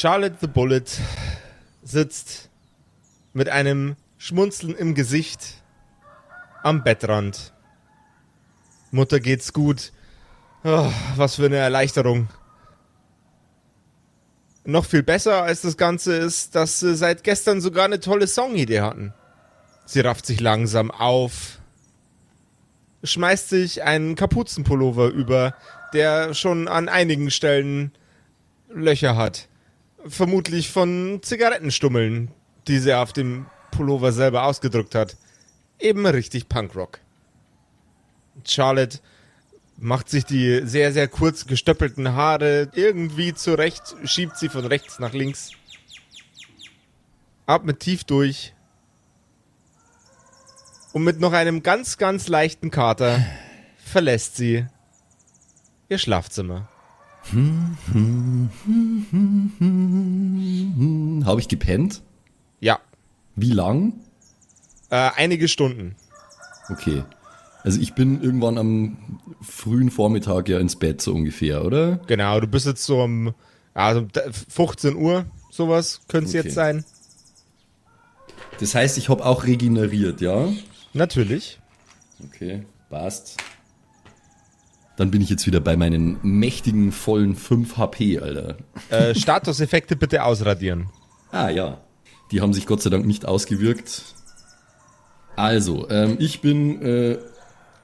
Charlotte the Bullet sitzt mit einem Schmunzeln im Gesicht am Bettrand. Mutter geht's gut. Oh, was für eine Erleichterung. Noch viel besser als das Ganze ist, dass sie seit gestern sogar eine tolle Songidee hatten. Sie rafft sich langsam auf, schmeißt sich einen Kapuzenpullover über, der schon an einigen Stellen Löcher hat. Vermutlich von Zigarettenstummeln, die sie auf dem Pullover selber ausgedrückt hat. Eben richtig Punkrock. Charlotte macht sich die sehr, sehr kurz gestöppelten Haare irgendwie zurecht, schiebt sie von rechts nach links. Atmet tief durch. Und mit noch einem ganz, ganz leichten Kater verlässt sie ihr Schlafzimmer. Habe ich gepennt? Ja. Wie lang? Äh, einige Stunden. Okay. Also ich bin irgendwann am frühen Vormittag ja ins Bett so ungefähr, oder? Genau, du bist jetzt so um also 15 Uhr, sowas könnte es Okay. jetzt sein. Das heißt, ich habe auch regeneriert, ja? Natürlich. Okay, passt. Dann bin ich jetzt wieder bei meinen mächtigen, vollen 5 HP, Alter. Äh, Statuseffekte bitte ausradieren. Ah ja, die haben sich Gott sei Dank nicht ausgewirkt. Also, ähm, ich bin äh,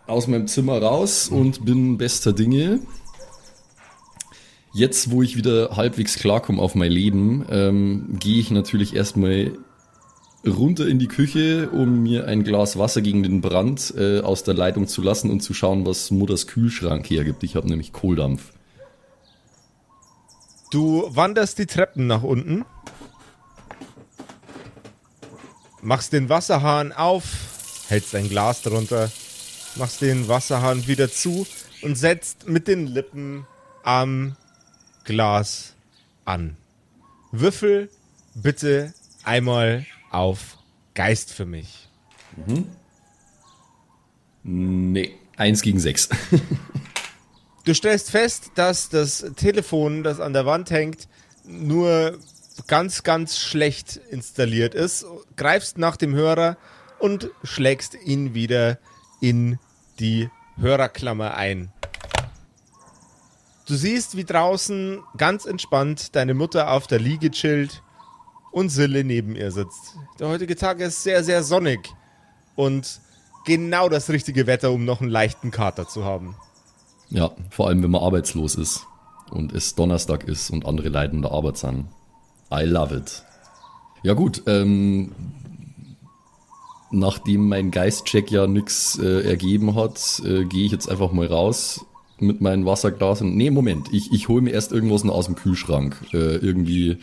aus meinem Zimmer raus und bin bester Dinge. Jetzt, wo ich wieder halbwegs klarkomme auf mein Leben, ähm, gehe ich natürlich erstmal runter in die Küche, um mir ein Glas Wasser gegen den Brand äh, aus der Leitung zu lassen und zu schauen, was Mutters Kühlschrank hergibt. Ich habe nämlich Kohldampf. Du wanderst die Treppen nach unten, machst den Wasserhahn auf, hältst ein Glas drunter, machst den Wasserhahn wieder zu und setzt mit den Lippen am Glas an. Würfel bitte einmal auf Geist für mich. Nee, eins gegen sechs. Du stellst fest, dass das Telefon, das an der Wand hängt, nur ganz, ganz schlecht installiert ist. Greifst nach dem Hörer und schlägst ihn wieder in die Hörerklammer ein. Du siehst, wie draußen ganz entspannt deine Mutter auf der Liege chillt und Sille neben ihr sitzt. Der heutige Tag ist sehr, sehr sonnig und genau das richtige Wetter, um noch einen leichten Kater zu haben. Ja, vor allem wenn man arbeitslos ist und es Donnerstag ist und andere Leute in der Arbeit sind. I love it. Ja gut, ähm, nachdem mein Geistcheck ja nix äh, ergeben hat, äh, gehe ich jetzt einfach mal raus mit meinem Wasserglas und nee, Moment, ich, ich hole mir erst irgendwas noch aus dem Kühlschrank. Äh, irgendwie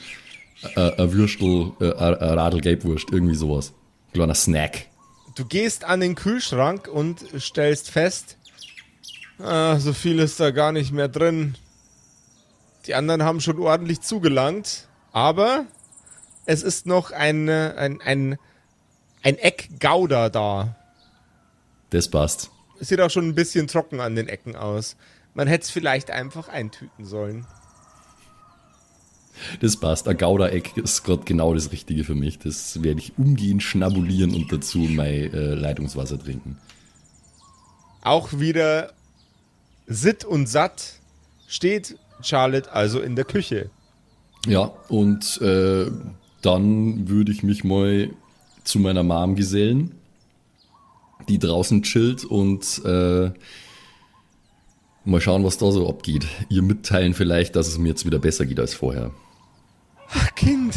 äh, ein Würstel, äh, ein ein Radlgelbwurst, irgendwie sowas. Kleiner Snack. Du gehst an den Kühlschrank und stellst fest, ah, so viel ist da gar nicht mehr drin. Die anderen haben schon ordentlich zugelangt, aber es ist noch ein, äh, ein, ein, ein Eck Gouda da. Das passt. Es sieht auch schon ein bisschen trocken an den Ecken aus. Man hätte es vielleicht einfach eintüten sollen. Das passt. Ein Gouda-Eck ist gerade genau das Richtige für mich. Das werde ich umgehend schnabulieren und dazu mein äh, Leitungswasser trinken. Auch wieder sitt und satt steht Charlotte also in der Küche. Ja, und äh, dann würde ich mich mal zu meiner Mom gesellen, die draußen chillt und äh, mal schauen, was da so abgeht. Ihr mitteilen vielleicht, dass es mir jetzt wieder besser geht als vorher. Ach, Kind.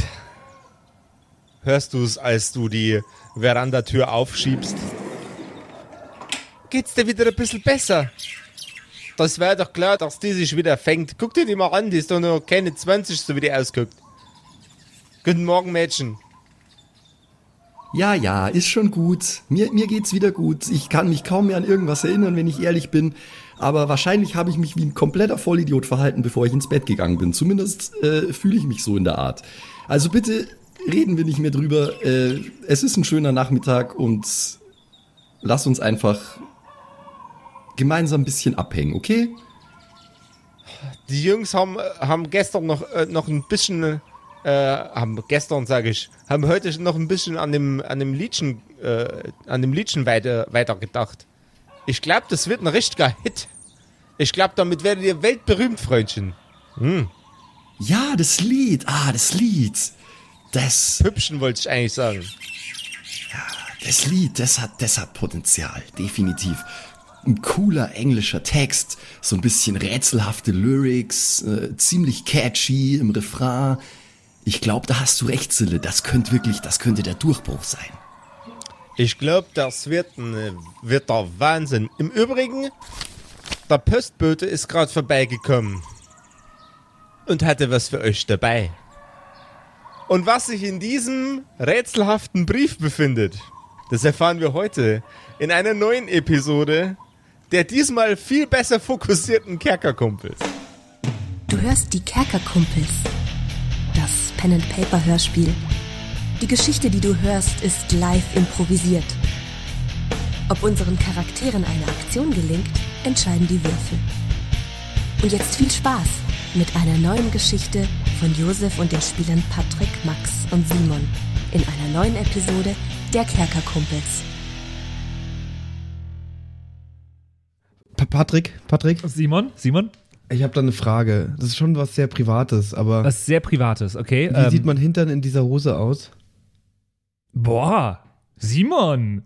Hörst du es, als du die Verandatür aufschiebst? Geht's dir wieder ein bisschen besser? Das wäre doch klar, dass die sich wieder fängt. Guck dir die mal an, die ist doch noch keine 20, so wie die ausguckt. Guten Morgen, Mädchen. Ja, ja, ist schon gut. Mir, mir geht's wieder gut. Ich kann mich kaum mehr an irgendwas erinnern, wenn ich ehrlich bin. Aber wahrscheinlich habe ich mich wie ein kompletter Vollidiot verhalten, bevor ich ins Bett gegangen bin. Zumindest äh, fühle ich mich so in der Art. Also bitte reden wir nicht mehr drüber. Äh, es ist ein schöner Nachmittag und lass uns einfach gemeinsam ein bisschen abhängen, okay? Die Jungs haben, haben gestern noch, äh, noch ein bisschen, äh, haben gestern, sage ich, haben heute noch ein bisschen an dem, an dem Liedchen, äh, an dem Liedchen weiter, weiter gedacht. Ich glaube, das wird ein richtiger Hit. Ich glaube, damit werdet ihr weltberühmt, Freundchen. Hm. Ja, das Lied. Ah, das Lied. Das. Hübschen wollte ich eigentlich sagen. Das Lied, das hat, das hat Potenzial. Definitiv. Ein cooler englischer Text, so ein bisschen rätselhafte Lyrics, äh, ziemlich catchy im Refrain. Ich glaube, da hast du recht, Sille. Das könnte wirklich, das könnte der Durchbruch sein. Ich glaube, das wird, ein, wird der Wahnsinn. Im Übrigen, der Postbote ist gerade vorbeigekommen und hatte was für euch dabei. Und was sich in diesem rätselhaften Brief befindet, das erfahren wir heute in einer neuen Episode der diesmal viel besser fokussierten Kerkerkumpels. Du hörst die Kerkerkumpels, das Pen and Paper Hörspiel. Die Geschichte, die du hörst, ist live improvisiert. Ob unseren Charakteren eine Aktion gelingt, entscheiden die Würfel. Und jetzt viel Spaß mit einer neuen Geschichte von Josef und den Spielern Patrick, Max und Simon in einer neuen Episode der Kerkerkumpels. Pa Patrick, Patrick, Simon, Simon, ich habe da eine Frage. Das ist schon was sehr Privates, aber was sehr Privates, okay? wie Ähm, sieht mein Hintern in dieser Hose aus? Boah, Simon.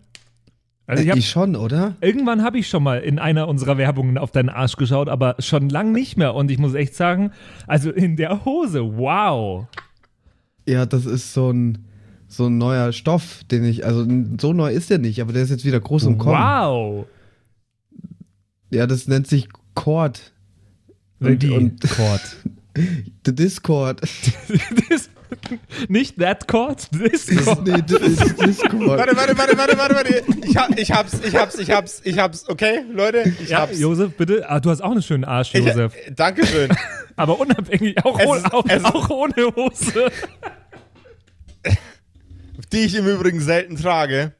Also ich Äh, hab, ich schon, oder? irgendwann habe ich schon mal in einer unserer Werbungen auf deinen Arsch geschaut, aber schon lang nicht mehr. Und ich muss echt sagen, also in der Hose, wow. Ja, das ist so ein so ein neuer Stoff, den ich, also so neu ist der nicht, aber der ist jetzt wieder groß im Kommen. Wow. Ja, das nennt sich Cord. Die und Chord. The Discord. Nicht that chord, this chord. nee, das ist Discord. Warte, warte, warte, warte, warte, warte. Ich, hab, ich hab's, ich hab's, ich hab's, ich hab's. Okay, Leute, ich Ja, hab's. Josef, bitte. Ah, du hast auch einen schönen Arsch, Ich, Josef. äh, Dankeschön. Aber unabhängig, auch, Es ohne, ist- auch, auch ohne Hose. Die ich im Übrigen selten trage.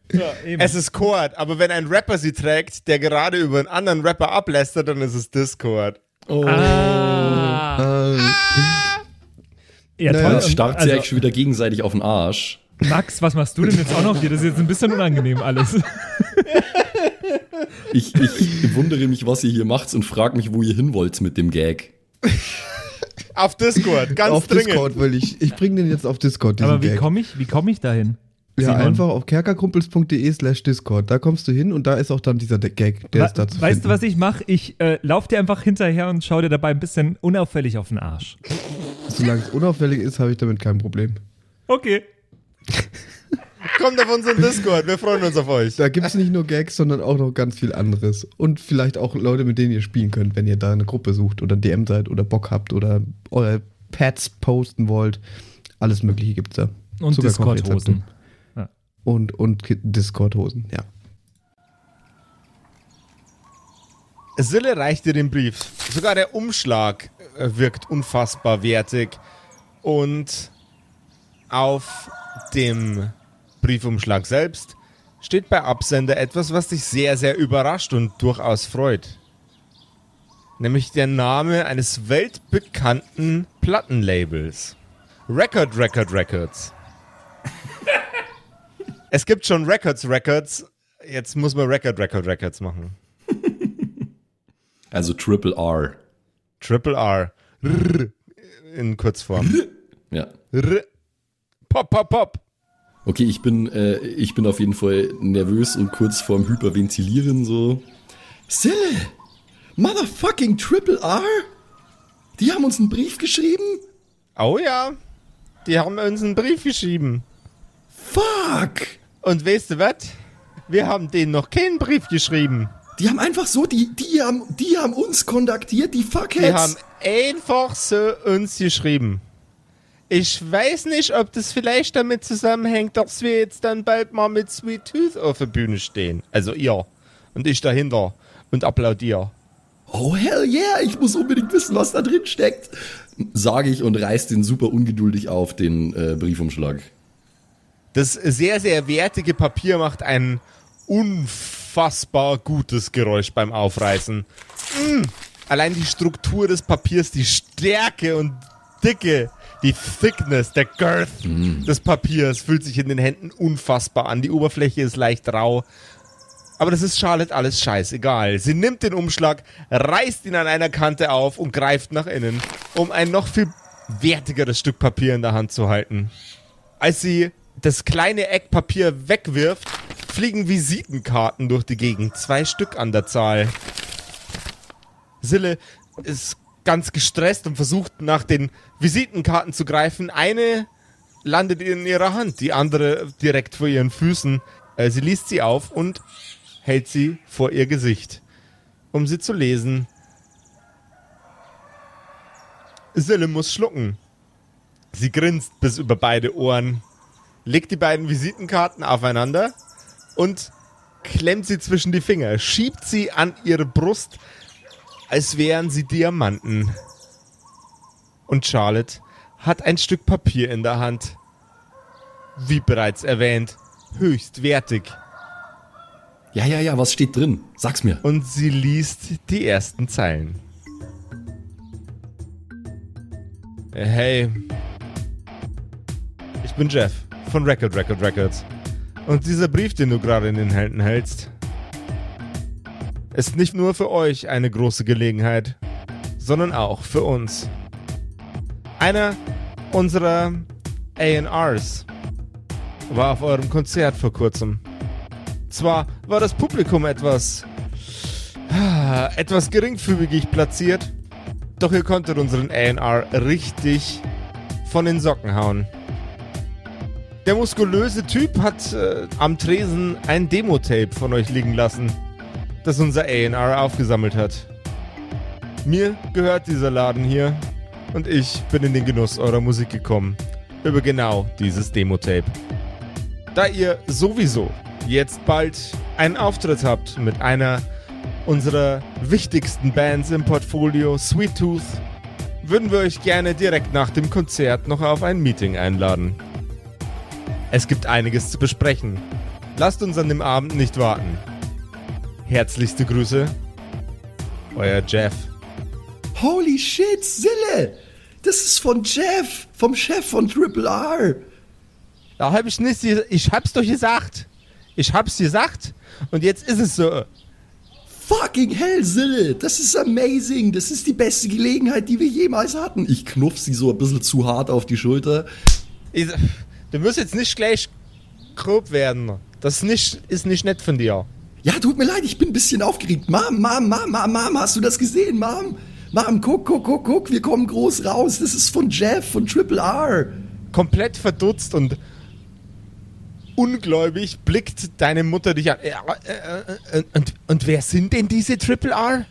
Es ist Chord, aber wenn ein Rapper sie trägt, der gerade über einen anderen Rapper ablästert, dann ist es Discord. Oh. Ah. Ähm, Ja, Naja, toll. Jetzt starrt sie Also, eigentlich schon wieder gegenseitig auf den Arsch. Max, was machst du denn jetzt auch noch hier? Das ist jetzt ein bisschen unangenehm alles. Ich, ich wundere mich, was ihr hier macht und frage mich, wo ihr hin wollt mit dem Gag. Auf Discord, ganz auf dringend. Discord will ich. Ich bring den jetzt auf Discord, diesen Aber wie komme ich, wie komm ich dahin? Ja, Simon? einfach auf kerkerkumpels.de slash Discord. Da kommst du hin und da ist auch dann dieser Gag, der Wa- ist da zu weißt finden. du, was ich mache? Ich äh, lauf dir einfach hinterher und schau dir dabei ein bisschen unauffällig auf den Arsch. Solange es unauffällig ist, habe ich damit kein Problem. Okay. Kommt auf unseren Discord, wir freuen uns auf euch. Da gibt es nicht nur Gags, sondern auch noch ganz viel anderes. Und vielleicht auch Leute, mit denen ihr spielen könnt, wenn ihr da eine Gruppe sucht oder DM seid oder Bock habt oder eure Pads posten wollt. Alles Mögliche gibt's da. Und Sogar Discord-Hosen. Und, und Discord-Hosen, ja. Sille reicht dir den Brief. Sogar der Umschlag äh, wirkt unfassbar wertig. Und auf dem Briefumschlag selbst steht bei Absender etwas, was dich sehr, sehr überrascht und durchaus freut. Nämlich der Name eines weltbekannten Plattenlabels. Record, Record, Records. Es gibt schon Records, Records. Jetzt muss man Record, Record, Records machen. Also Triple R. Triple R. R. In Kurzform. Ja. R. Pop, pop, pop. Okay, ich bin, äh, ich bin auf jeden Fall nervös und kurz vorm Hyperventilieren so. Sille! Motherfucking Triple R? Die haben uns einen Brief geschrieben? Oh ja. Die haben uns einen Brief geschrieben. Fuck! Und weißt du was? Wir haben denen noch keinen Brief geschrieben. Die haben einfach so, die, die haben, die haben uns kontaktiert, die Fuckheads. Die haben einfach so uns geschrieben. Ich weiß nicht, ob das vielleicht damit zusammenhängt, dass wir jetzt dann bald mal mit Sweet Tooth auf der Bühne stehen. Also ihr. Und ich dahinter. Und applaudiere. Oh hell yeah, ich muss unbedingt wissen, was da drin steckt. Sage ich und reiß den super ungeduldig auf, den äh, Briefumschlag. Das sehr, sehr wertige Papier macht ein unfassbar gutes Geräusch beim Aufreißen. Mm. Allein die Struktur des Papiers, die Stärke und Dicke, die Thickness, der Girth des Papiers fühlt sich in den Händen unfassbar an. Die Oberfläche ist leicht rau. Aber das ist Charlotte alles scheißegal. Sie nimmt den Umschlag, reißt ihn an einer Kante auf und greift nach innen, um ein noch viel wertigeres Stück Papier in der Hand zu halten. Als sie das kleine Eckpapier wegwirft, fliegen Visitenkarten durch die Gegend. Zwei Stück an der Zahl. Sille ist ganz gestresst und versucht nach den Visitenkarten zu greifen. Eine landet in ihrer Hand, die andere direkt vor ihren Füßen. Äh, Sie liest sie auf und hält sie vor ihr Gesicht, um sie zu lesen. Sille muss schlucken. Sie grinst bis über beide Ohren, legt die beiden Visitenkarten aufeinander und klemmt sie zwischen die Finger, schiebt sie an ihre Brust, als wären sie Diamanten. Und Charlotte hat ein Stück Papier in der Hand. Wie bereits erwähnt, höchst wertig. Ja, ja, ja, was steht drin? Sag's mir. Und sie liest die ersten Zeilen. Hey, ich bin Jeff von Record Record Records. Und dieser Brief, den du gerade in den Händen hältst, ist nicht nur für euch eine große Gelegenheit, sondern auch für uns. Einer unserer ARs war auf eurem Konzert vor kurzem. Zwar war das Publikum etwas ah, etwas geringfügig platziert, doch ihr konntet unseren A&R richtig von den Socken hauen. Der muskulöse Typ hat äh, am Tresen ein Demo-Tape von euch liegen lassen, das unser A&R aufgesammelt hat. Mir gehört dieser Laden hier und ich bin in den Genuss eurer Musik gekommen. Über genau dieses Demo-Tape. Da ihr sowieso jetzt bald einen Auftritt habt mit einer unserer wichtigsten Bands im Portfolio, Sweet Tooth, würden wir euch gerne direkt nach dem Konzert noch auf ein Meeting einladen. Es gibt einiges zu besprechen. Lasst uns an dem Abend nicht warten. Herzlichste Grüße, euer Jeff. Holy shit, Sille! Das ist von Jeff, vom Chef von Triple R. Da hab ich nicht, ich hab's doch gesagt. Ich hab's gesagt und jetzt ist es so. Fucking hell, Sille! Das ist amazing! Das ist die beste Gelegenheit, die wir jemals hatten. Ich knuff sie so ein bisschen zu hart auf die Schulter. Ich, du musst jetzt nicht gleich grob werden. Das ist nicht, ist nicht nett von dir. Ja, tut mir leid, ich bin ein bisschen aufgeregt. Mom, Mom, Mom, Mom, Mom, hast du das gesehen, Mom? Mom, guck, guck, guck, guck, wir kommen groß raus. Das ist von Jeff, von Triple R. Komplett verdutzt und ungläubig blickt deine Mutter dich an. Äh, äh, äh, und, und wer sind denn diese Triple R?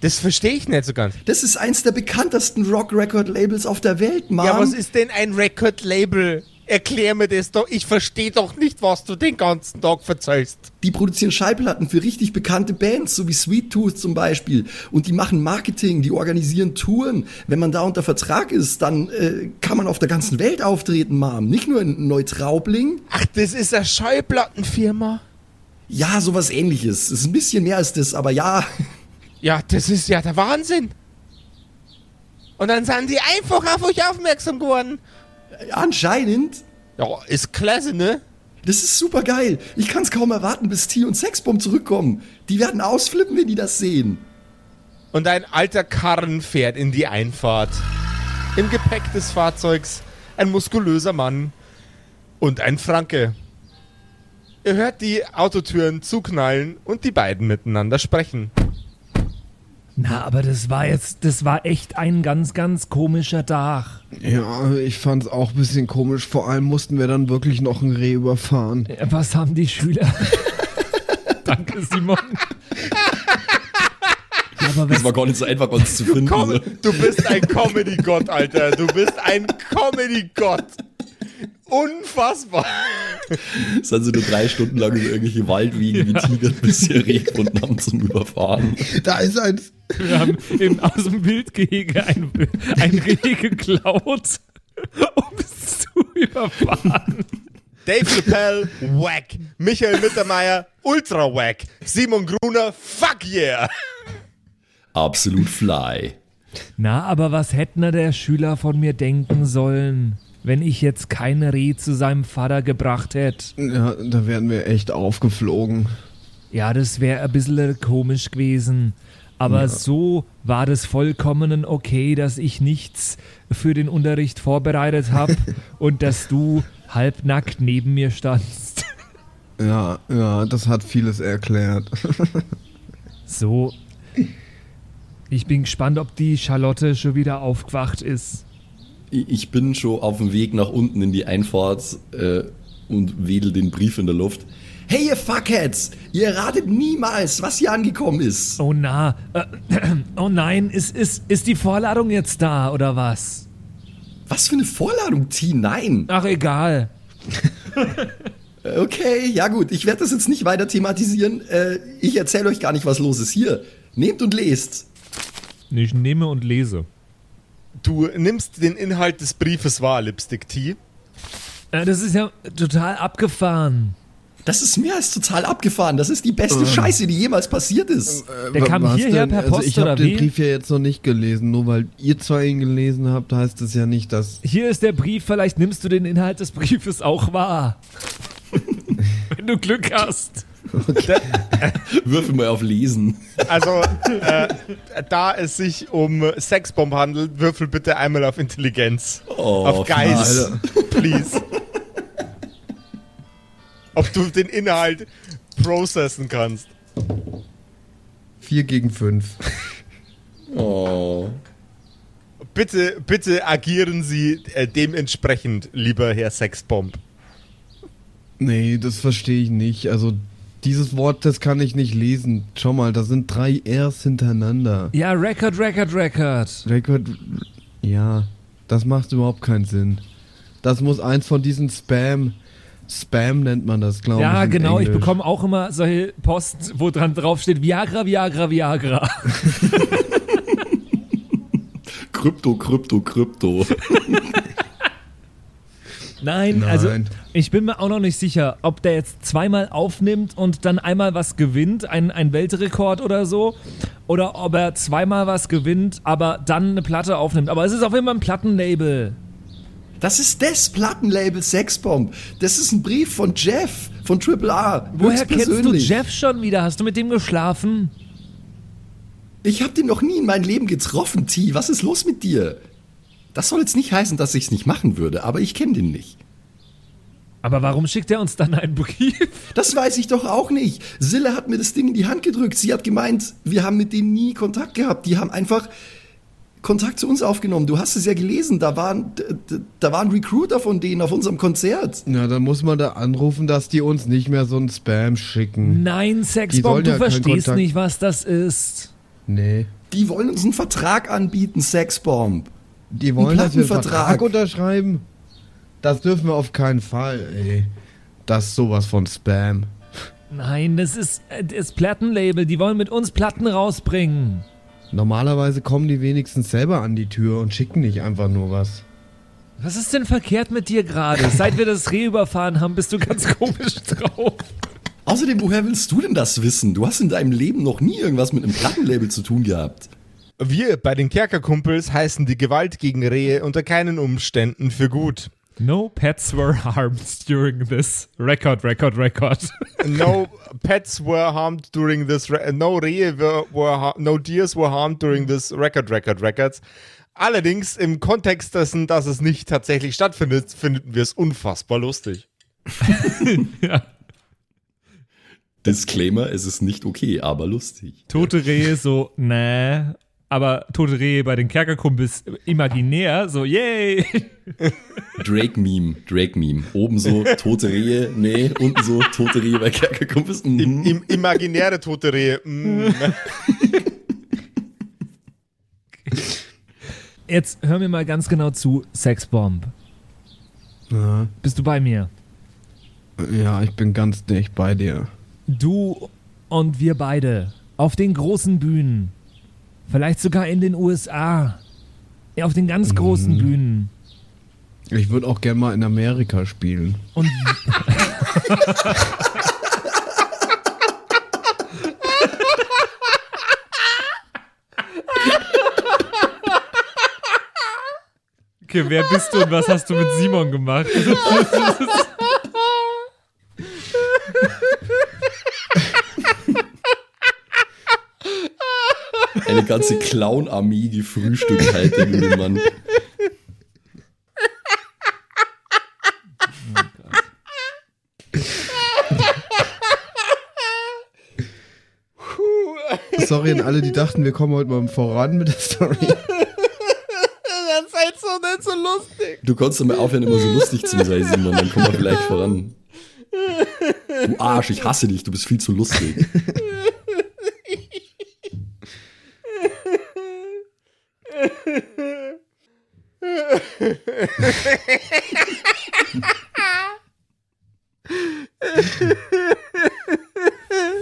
Das verstehe ich nicht so ganz. Das ist eins der bekanntesten Rock-Record-Labels auf der Welt, Mom. Ja, was ist denn ein Record-Label? Erklär mir das doch. Ich verstehe doch nicht, was du den ganzen Tag verzeihst. Die produzieren Schallplatten für richtig bekannte Bands, so wie Sweet Tooth zum Beispiel. Und die machen Marketing, die organisieren Touren. Wenn man da unter Vertrag ist, dann äh, kann man auf der ganzen Welt auftreten, Mom. Nicht nur in Neutraubling. Ach, das ist eine Schallplattenfirma? Ja, sowas ähnliches. Ist ein bisschen mehr als das, aber ja. Ja, das ist ja der Wahnsinn. Und dann sind die einfach auf euch aufmerksam geworden. Anscheinend. Ja, ist klasse, ne? Das ist super geil. Ich kann's kaum erwarten, bis T und Sexbomb zurückkommen. Die werden ausflippen, wenn die das sehen. Und ein alter Karren fährt in die Einfahrt. Im Gepäck des Fahrzeugs ein muskulöser Mann und ein Franke. Ihr hört die Autotüren zuknallen und die beiden miteinander sprechen. Na, aber das war jetzt, das war echt ein ganz, ganz komischer Tag. Ja, ich fand's auch ein bisschen komisch. Vor allem mussten wir dann wirklich noch ein Reh überfahren. Äh, Was haben die Schüler? Danke, Simon. aber was, war gar nicht so einfach, uns zu finden. Komm, du bist ein Comedy-Gott, Alter. Du bist ein Comedy-Gott. Unfassbar. Es sind sie nur drei Stunden lang über irgendwelche Waldwegen wie Tiger bis sie Reh gefunden haben zum Überfahren. Da ist eins. wir haben im, aus dem Wildgehege ein, ein Reh geklaut, um es zu überfahren. Dave Chappelle, wack. Michael Mittermeier, ultra wack. Simon Gruner, fuck yeah. Absolut fly. Na, aber was hätte na der Schüler von mir denken sollen, wenn ich jetzt kein Reh zu seinem Vater gebracht hätte? Ja, da wären wir echt aufgeflogen. Ja, das wäre ein bisschen komisch gewesen. Aber Ja. so war das vollkommen okay, dass ich nichts für den Unterricht vorbereitet habe und dass du halbnackt neben mir standst. Ja, ja, das hat vieles erklärt. So. Ich bin gespannt, ob die Charlotte schon wieder aufgewacht ist. Ich bin schon auf dem Weg nach unten in die Einfahrt äh, und wedel den Brief in der Luft. Hey, ihr Fuckheads! Ihr ratet niemals, was hier angekommen ist. Oh na, äh, oh nein, ist, ist, ist die Vorladung jetzt da oder was? Was für eine Vorladung, T? Nein. Ach egal. Okay, ja gut, ich werde das jetzt nicht weiter thematisieren. Äh, ich erzähle euch gar nicht, was los ist. Hier, nehmt und lest. Ich nehme und lese. Du nimmst den Inhalt des Briefes wahr, Lipstick Tea. Äh, das ist ja total abgefahren. Das ist mehr als total abgefahren. Das ist die beste Scheiße, die jemals passiert ist. Der kam Was hierher denn? per also Post ich habe den wie? Brief ja jetzt noch nicht gelesen. Nur weil ihr zwei ihn gelesen habt, heißt es ja nicht, dass. Hier ist der Brief, vielleicht nimmst du den Inhalt des Briefes auch wahr. Wenn du Glück hast. Würfel mal auf Lesen. Also, äh, da es sich um Sexbomb handelt, würfel bitte einmal auf Intelligenz. Oh, auf Geist. Please. Ob du den Inhalt processen kannst. 4 gegen 5. Oh. Bitte, bitte agieren Sie äh, dementsprechend, lieber Herr Sexbomb. Nee, das verstehe ich nicht. Also, dieses Wort, das kann ich nicht lesen. Schau mal, da sind drei Rs hintereinander. Ja, Record, Record, Record. Record. Ja, das macht überhaupt keinen Sinn. Das muss eins von diesen Spam. Spam nennt man das, glaube ich. Ja, genau. Ich Englisch. bekomme auch immer solche Post, wo dran drauf steht Viagra, Viagra, Viagra. Krypto, Krypto, Krypto. Nein, Nein. also ich bin mir auch noch nicht sicher, ob der jetzt zweimal aufnimmt und dann einmal was gewinnt, ein, ein Weltrekord oder so, oder ob er zweimal was gewinnt, aber dann eine Platte aufnimmt. Aber es ist auf jeden Fall ein Plattenlabel. Das ist das Plattenlabel Sexbomb. Das ist ein Brief von Jeff, von Triple A. Woher kennst du. Jeff schon wieder? Hast du mit dem geschlafen? Ich habe den noch nie in meinem Leben getroffen, T. Was ist los mit dir? Das soll jetzt nicht heißen, dass ich es nicht machen würde, aber ich kenne den nicht. Aber warum schickt er uns dann einen Brief? Das weiß ich doch auch nicht. Sille hat mir das Ding in die Hand gedrückt. Sie hat gemeint, wir haben mit denen nie Kontakt gehabt. Die haben einfach Kontakt zu uns aufgenommen. Du hast es ja gelesen. Da waren, da waren Recruiter von denen auf unserem Konzert. Ja, dann muss man da anrufen, dass die uns nicht mehr so ein Spam schicken. Nein, Sexbomb, du ja verstehst nicht, was das ist. Nee. Die wollen uns einen Vertrag anbieten, Sexbomb. Die wollen, dass wir einen Plattenvertrag. Vertrag unterschreiben. Das dürfen wir auf keinen Fall, ey. Das ist sowas von Spam. Nein, das ist äh, das Plattenlabel. Die wollen mit uns Platten rausbringen. Normalerweise kommen die wenigstens selber an die Tür und schicken nicht einfach nur was. Was ist denn verkehrt mit dir gerade? Seit wir das Reh überfahren haben, bist du ganz komisch drauf. Außerdem, woher willst du denn das wissen? Du hast in deinem Leben noch nie irgendwas mit einem Plattenlabel zu tun gehabt. Wir bei den Kerkerkumpels heißen die Gewalt gegen Rehe unter keinen Umständen für gut. No pets were harmed during this record, record, record. No pets were harmed during this. Re no Rehe were, were no deers were harmed during this record, record, records. Allerdings im Kontext dessen, dass es nicht tatsächlich stattfindet, finden wir es unfassbar lustig. Disclaimer, es ist nicht okay, aber lustig. Tote Rehe so, nee. Aber tote Rehe bei den Kerkerkumpels imaginär, so, yay. Drake-Meme, Drake-Meme. Oben so tote Rehe, nee, unten so tote Rehe bei Kerkerkumpels. Mhm. Im, im, imaginäre tote Rehe. Mm. Jetzt hör mir mal ganz genau zu, Sexbomb. Ja, Bist du bei mir? ja ich bin ganz dicht bei dir. Du und wir beide auf den großen Bühnen, vielleicht sogar in den USA, ja, auf den ganz großen Bühnen. Ich würde auch gerne mal in Amerika spielen. Und Maike, wer bist du und was hast du mit Simon gemacht? ganze Clown-Armee gefrühstückt halt, der gute Mann. Sorry an alle, die dachten, wir kommen heute mal voran mit der Story. Das ist halt so nicht so lustig. Du konntest doch mal aufhören, immer so lustig zu sein, Simon, dann kommen wir vielleicht voran. Du Arsch, ich hasse dich, du bist viel zu lustig.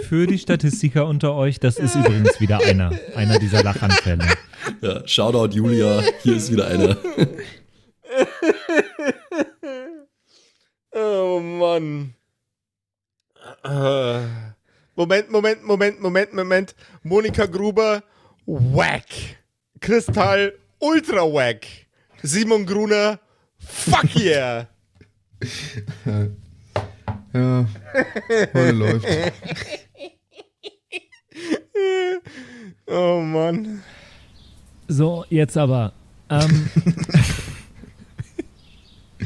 Für die Statistiker unter euch, das ist übrigens wieder einer. Einer dieser Lachanfälle. Ja, Shoutout Julia, hier ist wieder einer. Oh Mann. Moment, Moment, Moment, Moment, Moment. Monika Gruber, wack. Kristall, ultra wack. Simon Gruner, fuck yeah. Ja, heute läuft. Oh Mann. So, jetzt aber. Ähm,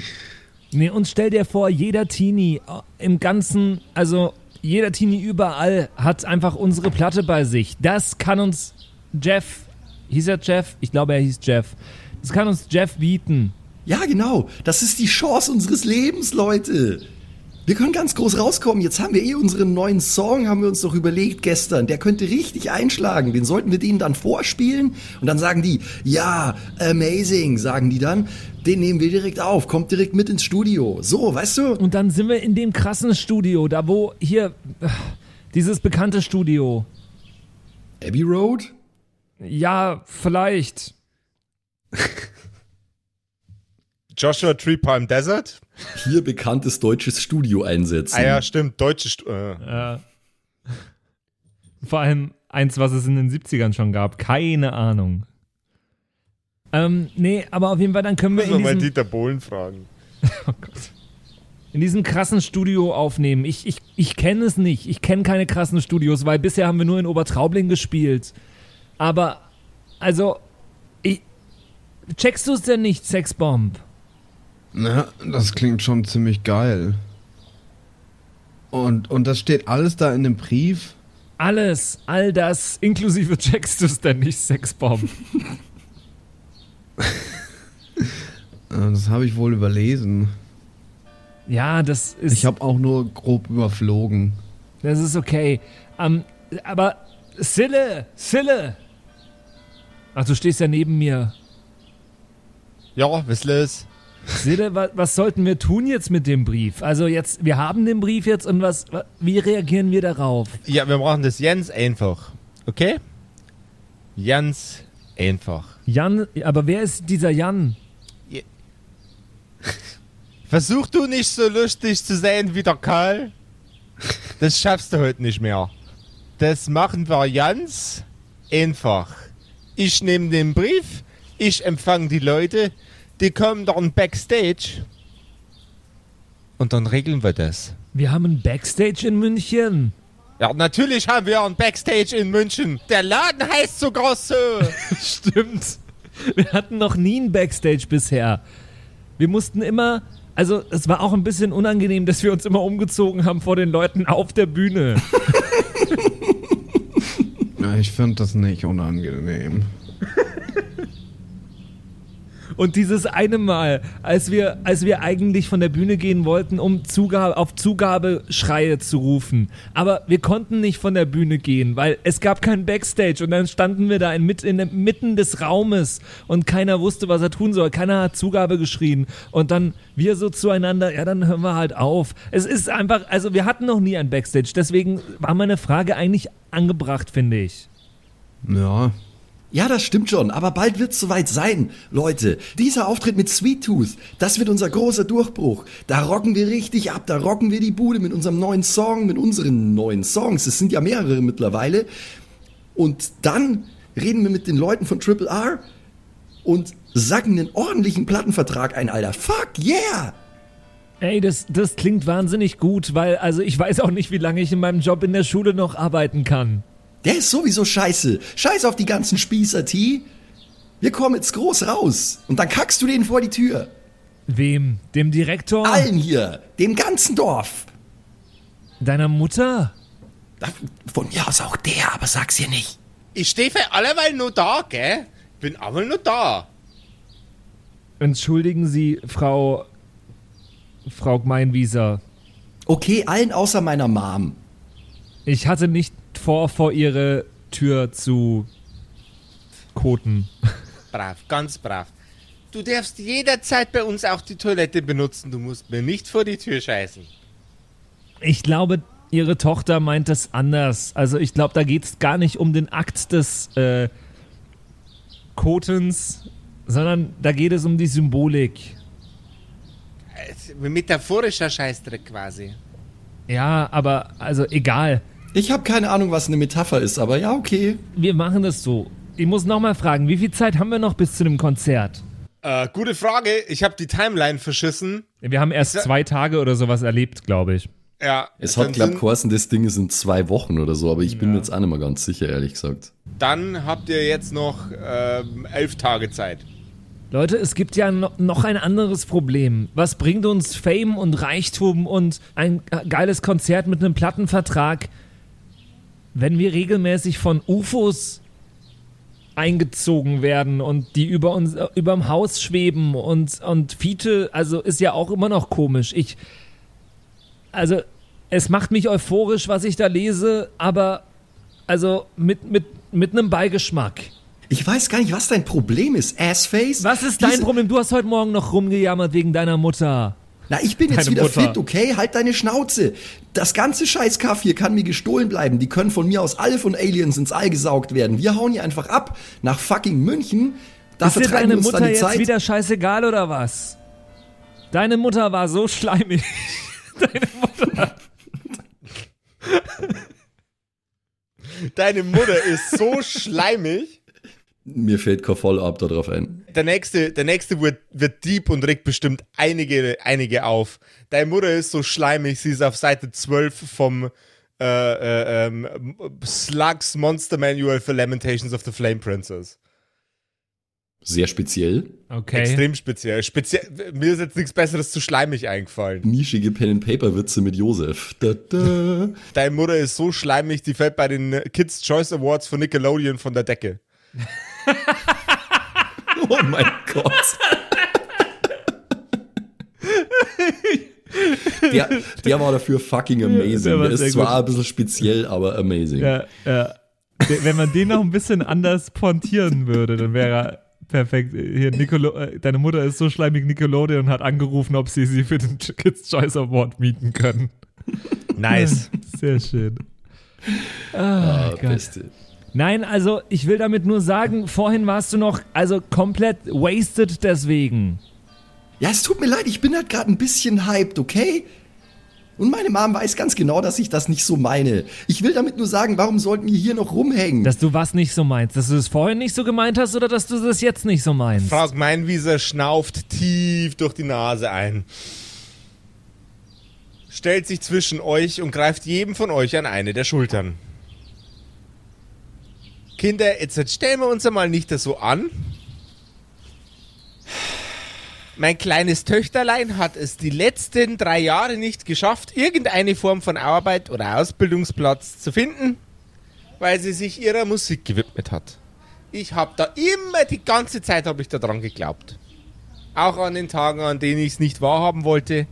nee, und stell dir vor, jeder Teenie äh, im Ganzen, also jeder Teenie überall hat einfach unsere Platte bei sich. Das kann uns Jeff, hieß er Jeff? Ich glaube, er hieß Jeff. Das kann uns Jeff bieten. Ja, genau, das ist die Chance unseres Lebens, Leute. Wir können ganz groß rauskommen. Jetzt haben wir eh unseren neuen Song, haben wir uns doch überlegt gestern. Der könnte richtig einschlagen. Den sollten wir denen dann vorspielen und dann sagen die, ja, amazing, sagen die dann. Den nehmen wir direkt auf, kommt direkt mit ins Studio. So, weißt du? Und dann sind wir in dem krassen Studio, da wo hier, äh, dieses bekannte Studio. Abbey Road? Ja, vielleicht. Joshua Tree Palm Desert? Hier bekanntes deutsches Studio einsetzen. Ah ja, stimmt, deutsche Stu äh. Ja. Vor allem eins, was es in den 70ern schon gab. Keine Ahnung. Ähm, nee, aber auf jeden Fall, dann können wir Müssen wir in mal diesem, Dieter Bohlen fragen. oh Gott, in diesem krassen Studio aufnehmen. Ich, ich, ich kenne es nicht. Ich kenne keine krassen Studios, weil bisher haben wir nur in Obertraubling gespielt. Aber, also, ich, checkst du es denn nicht, Sexbomb? Na, das klingt schon ziemlich geil. Und, und das steht alles da in dem Brief? Alles, all das, inklusive checkst du es denn nicht, Sexbomb? Das habe ich wohl überlesen. Ja, das ist. Ich habe auch nur grob überflogen. Das ist okay. Ähm, aber Sille, Sille. Ach, du stehst ja neben mir. Ja, was los? Sille, was, was sollten wir tun jetzt mit dem Brief? Also jetzt, wir haben den Brief jetzt und was, wa- wie reagieren wir darauf? Ja, wir machen das ganz einfach. Okay? Ganz einfach. Jan, aber wer ist dieser Jan? Versuch du nicht so lustig zu sein wie der Karl. Das schaffst du heute nicht mehr. Das machen wir ganz einfach. Ich nehme den Brief, ich empfange die Leute, die kommen dann backstage. Und dann regeln wir das. Wir haben ein Backstage in München. Ja, natürlich haben wir ein Backstage in München. Der Laden heißt so. Stimmt. Wir hatten noch nie ein Backstage bisher. Wir mussten immer, also es war auch ein bisschen unangenehm, dass wir uns immer umgezogen haben vor den Leuten auf der Bühne. Ja, ich finde das nicht unangenehm. Und dieses eine Mal, als wir, als wir eigentlich von der Bühne gehen wollten, um Zugabe, auf Zugabeschreie zu rufen. Aber wir konnten nicht von der Bühne gehen, weil es gab kein Backstage und dann standen wir da in, in der Mitten des Raumes und keiner wusste, was er tun soll. Keiner hat Zugabe geschrien. Und dann wir so zueinander, ja, dann hören wir halt auf. Es ist einfach, also wir hatten noch nie ein Backstage, deswegen war meine Frage eigentlich angebracht, finde ich. Ja, Ja, das stimmt schon, aber bald wird's soweit sein. Leute, dieser Auftritt mit Sweet Tooth, das wird unser großer Durchbruch. Da rocken wir richtig ab, da rocken wir die Bude mit unserem neuen Song, mit unseren neuen Songs. Es sind ja mehrere mittlerweile. Und dann reden wir mit den Leuten von Triple R und sacken einen ordentlichen Plattenvertrag ein, Alter. Fuck yeah! Ey, das, das klingt wahnsinnig gut, weil, also ich weiß auch nicht, wie lange ich in meinem Job in der Schule noch arbeiten kann. Der ist sowieso scheiße. Scheiß auf die ganzen Spießer, T. Wir kommen jetzt groß raus. Und dann kackst du denen vor die Tür. Wem? Dem Direktor? Allen hier. Dem ganzen Dorf. Deiner Mutter? Von mir aus auch der, aber sag's ihr nicht. Ich stehe für alleweil nur da, gell? Bin aber nur da. Entschuldigen Sie, Frau. Frau Gmeinwieser. Okay, allen außer meiner Mom. Ich hatte nicht vor, vor Ihre Tür zu koten. Brav, ganz brav. Du darfst jederzeit bei uns auch die Toilette benutzen. Du musst mir nicht vor die Tür scheißen. Ich glaube, Ihre Tochter meint es anders. Also ich glaube, da geht es gar nicht um den Akt des äh, Kotens, sondern da geht es um die Symbolik. Äh, Metaphorischer Scheißdreck quasi. Ja, aber also egal. Ich habe keine Ahnung, was eine Metapher ist, aber ja, okay. Wir machen das so. Ich muss nochmal fragen, wie viel Zeit haben wir noch bis zu dem Konzert? Äh, gute Frage. Ich habe die Timeline verschissen. Wir haben erst Ja. zwei Tage oder sowas erlebt, glaube ich. Ja. Es hat, glaub sind- geheißen, das Ding ist in zwei Wochen oder so, aber ich bin mir jetzt auch nicht mehr ganz sicher, ehrlich gesagt. Dann habt ihr jetzt noch ähm, elf Tage Zeit. Leute, es gibt ja no- noch ein anderes Problem. Was bringt uns Fame und Reichtum und ein äh, geiles Konzert mit einem Plattenvertrag, wenn wir regelmäßig von UFOs eingezogen werden und die über uns äh, überm Haus schweben und und Fiete, also ist ja auch immer noch komisch. Ich also es macht mich euphorisch, was ich da lese, aber also mit mit mit einem Beigeschmack. Ich weiß gar nicht, was dein Problem ist, Assface. Was ist dein Diese- Problem? Du hast heute Morgen noch rumgejammert wegen deiner Mutter. Na, ich bin jetzt wieder Mutter. fit, okay? Halt deine Schnauze. Das ganze scheiß Kaff hier kann mir gestohlen bleiben. Die können von mir aus alle von Aliens ins All gesaugt werden. Wir hauen hier einfach ab nach fucking München. Da ist dir vertreiben wir deine uns Mutter dann die jetzt Zeit. wieder scheißegal oder was? Deine Mutter war so schleimig. Deine Mutter. Deine Mutter ist so schleimig. Mir fällt kein Follow-up da drauf ein. Der nächste, der nächste wird, wird deep und regt bestimmt einige, einige auf. Deine Mutter ist so schleimig, sie ist auf Seite 12 vom äh, äh, ähm, Slugs Monster Manual for Lamentations of the Flame Princess. Sehr speziell. Okay. Extrem speziell. speziell. Mir ist jetzt nichts Besseres zu schleimig eingefallen. Nischige Pen-and-Paper-Witze mit Josef. Da, da. Deine Mutter ist so schleimig, die fällt bei den Kids Choice Awards von Nickelodeon von der Decke. Oh mein Gott. Der, der war dafür fucking amazing. der war Der ist zwar gut. ein bisschen speziell, aber amazing. Ja, ja. Wenn man den noch ein bisschen anders pontieren würde, dann wäre er perfekt. Hier, Nicolo äh, deine Mutter ist so schleimig Nickelodeon und hat angerufen, ob sie sie für den Kids Choice Award mieten können. Nice. Sehr schön. Ah, Gott. beste. Nein, also ich will damit nur sagen, vorhin warst du noch also komplett wasted deswegen. Ja, es tut mir leid, ich bin halt gerade ein bisschen hyped, okay? Und meine Mom weiß ganz genau, dass ich das nicht so meine. Ich will damit nur sagen, warum sollten wir hier noch rumhängen? Dass du was nicht so meinst. Dass du es vorhin nicht so gemeint hast oder dass du das jetzt nicht so meinst. Frau Meinwieser schnauft tief durch die Nase ein. Stellt sich zwischen euch und greift jedem von euch an eine der Schultern. Kinder, jetzt stellen wir uns einmal nicht das so an. Mein kleines Töchterlein hat es die letzten drei Jahre nicht geschafft, irgendeine Form von Arbeit oder Ausbildungsplatz zu finden, weil sie sich ihrer Musik gewidmet hat. Ich habe da immer, die ganze Zeit habe ich da dran geglaubt. Auch an den Tagen, an denen ich es nicht wahrhaben wollte.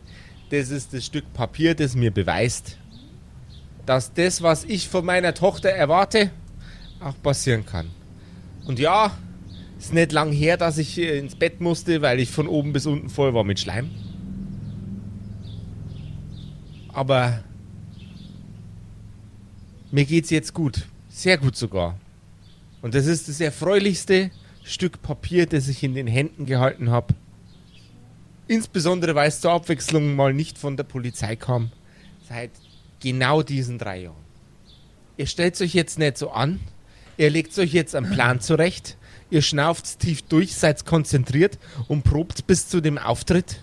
Das ist das Stück Papier, das mir beweist, dass das, was ich von meiner Tochter erwarte, auch passieren kann. Und ja, ist nicht lang her, dass ich ins Bett musste, weil ich von oben bis unten voll war mit Schleim. Aber mir geht's jetzt gut. Sehr gut sogar. Und das ist das erfreulichste Stück Papier, das ich in den Händen gehalten habe. Insbesondere, weil es zur Abwechslung mal nicht von der Polizei kam. Seit genau diesen drei Jahren. Ihr stellt euch jetzt nicht so an. Ihr legt euch jetzt einen Plan zurecht. ihr schnauft tief durch, seid konzentriert und probt bis zu dem Auftritt.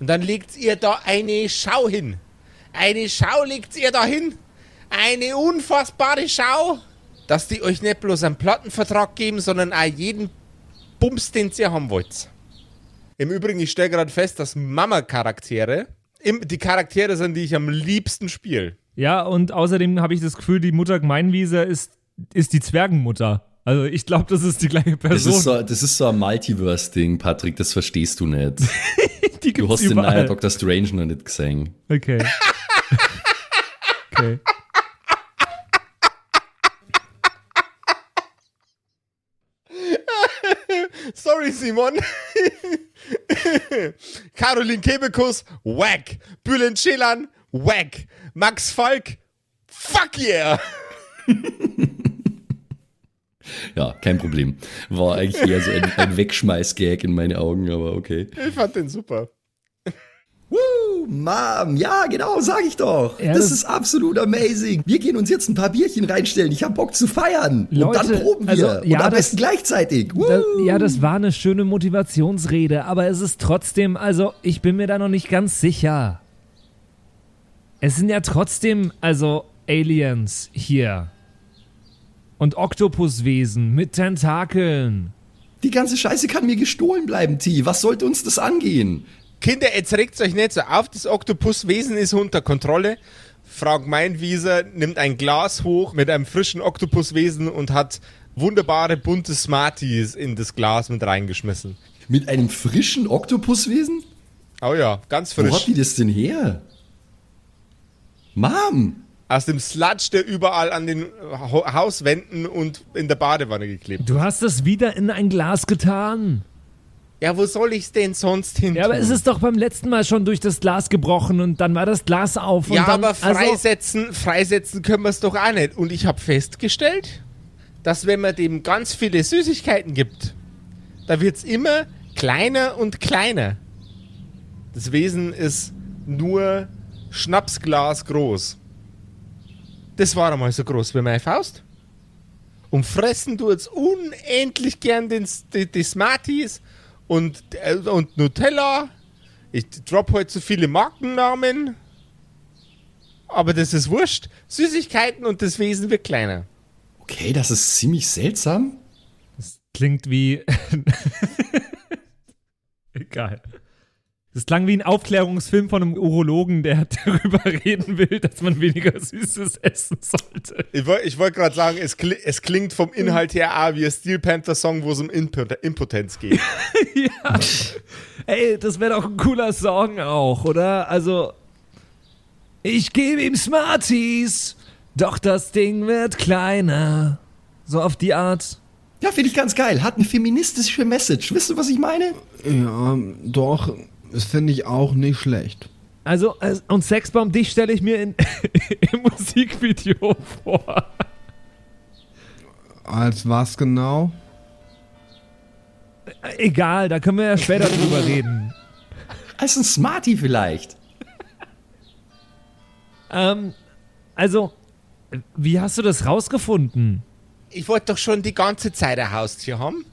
Und dann legt ihr da eine Schau hin. Eine Schau legt ihr da hin. Eine unfassbare Schau, dass die euch nicht bloß einen Plattenvertrag geben, sondern auch jeden Bums, den ihr haben wollt. Im Übrigen, ich stelle gerade fest, dass Mama-Charaktere die Charaktere sind, die ich am liebsten spiele. Ja, und außerdem habe ich das Gefühl, die Mutter Gemeinwiese ist, ist die Zwergenmutter. Also ich glaube, das ist die gleiche Das Person. ist, so, das ist so ein Multiverse-Ding, Patrick, das verstehst du nicht. die Du hast den überall. neuen Dr. Strange noch nicht gesehen. Okay. okay. Sorry, Simon. Caroline Kebekus, wack. Bülent Schelan, wack. Max Falk, fuck yeah. Ja, kein Problem. War eigentlich eher so ein, ein Wegschmeiß-Gag in meine Augen, aber okay. Ich fand den super. Woo, Mom, ja, genau, sag ich doch. Ja, das, das- ist absolut amazing. Wir gehen uns jetzt ein paar Bierchen reinstellen. Ich hab Bock zu feiern. Und Leute, dann proben wir. also, ja, Und am das- besten gleichzeitig. Woo. Das, ja, das war eine schöne Motivationsrede, aber es ist trotzdem, also ich bin mir da noch nicht ganz sicher. Es sind ja trotzdem, also Aliens hier. Und Oktopuswesen mit Tentakeln. Die ganze Scheiße kann mir gestohlen bleiben, T. Was sollte uns das angehen? Kinder, jetzt regt euch nicht so auf. Das Oktopuswesen ist unter Kontrolle. Frank Meinwieser nimmt ein Glas hoch mit einem frischen Oktopuswesen und hat wunderbare bunte Smarties in das Glas mit reingeschmissen. Mit einem frischen Oktopuswesen? Oh ja, ganz Wo frisch. hat die das denn her? Mom! Aus dem Sludge, der überall an den Ho Hauswänden und in der Badewanne geklebt. Du hast es wieder in ein Glas getan. Ja, wo soll ich's denn sonst hin? Ja, aber es ist doch beim letzten Mal schon durch das Glas gebrochen und dann war das Glas auf und Ja, dann, aber also, freisetzen, freisetzen können wir es doch auch nicht. Und ich habe festgestellt, dass wenn man dem ganz viele Süßigkeiten gibt, da wird's immer kleiner und kleiner. Das Wesen ist nur Schnapsglas groß. Das war einmal so groß wie meine Faust. Und fressen du jetzt unendlich gern den, die, die Smarties und, äh, und Nutella. Ich drop heute so viele Markennamen. Aber das ist wurscht. Süßigkeiten und das Wesen wird kleiner. Okay, das ist ziemlich seltsam. klingt wie. Egal. Das klang wie ein Aufklärungsfilm von einem Urologen, der darüber reden will, dass man weniger Süßes essen sollte. Ich wollte wollt gerade sagen, es, kli es klingt vom Inhalt her auch wie ein Steel Panther Song, wo es um Impot Impotenz geht. ja. Ey, das wäre doch ein cooler Song auch, oder? Also. Ich gebe ihm Smarties, doch das Ding wird kleiner. So auf die Art. Ja, finde ich ganz geil. Hat eine feministische Message. Wisst ihr, was ich meine? Ja, doch, das finde ich auch nicht schlecht. Also, und Sexbomb, dich stelle ich mir in, im Musikvideo vor. Als was genau? Egal, da können wir ja später drüber reden. Als ein Smarty vielleicht. Ähm, also, wie hast du das rausgefunden? ich wollte doch schon die ganze Zeit ein Haustier haben.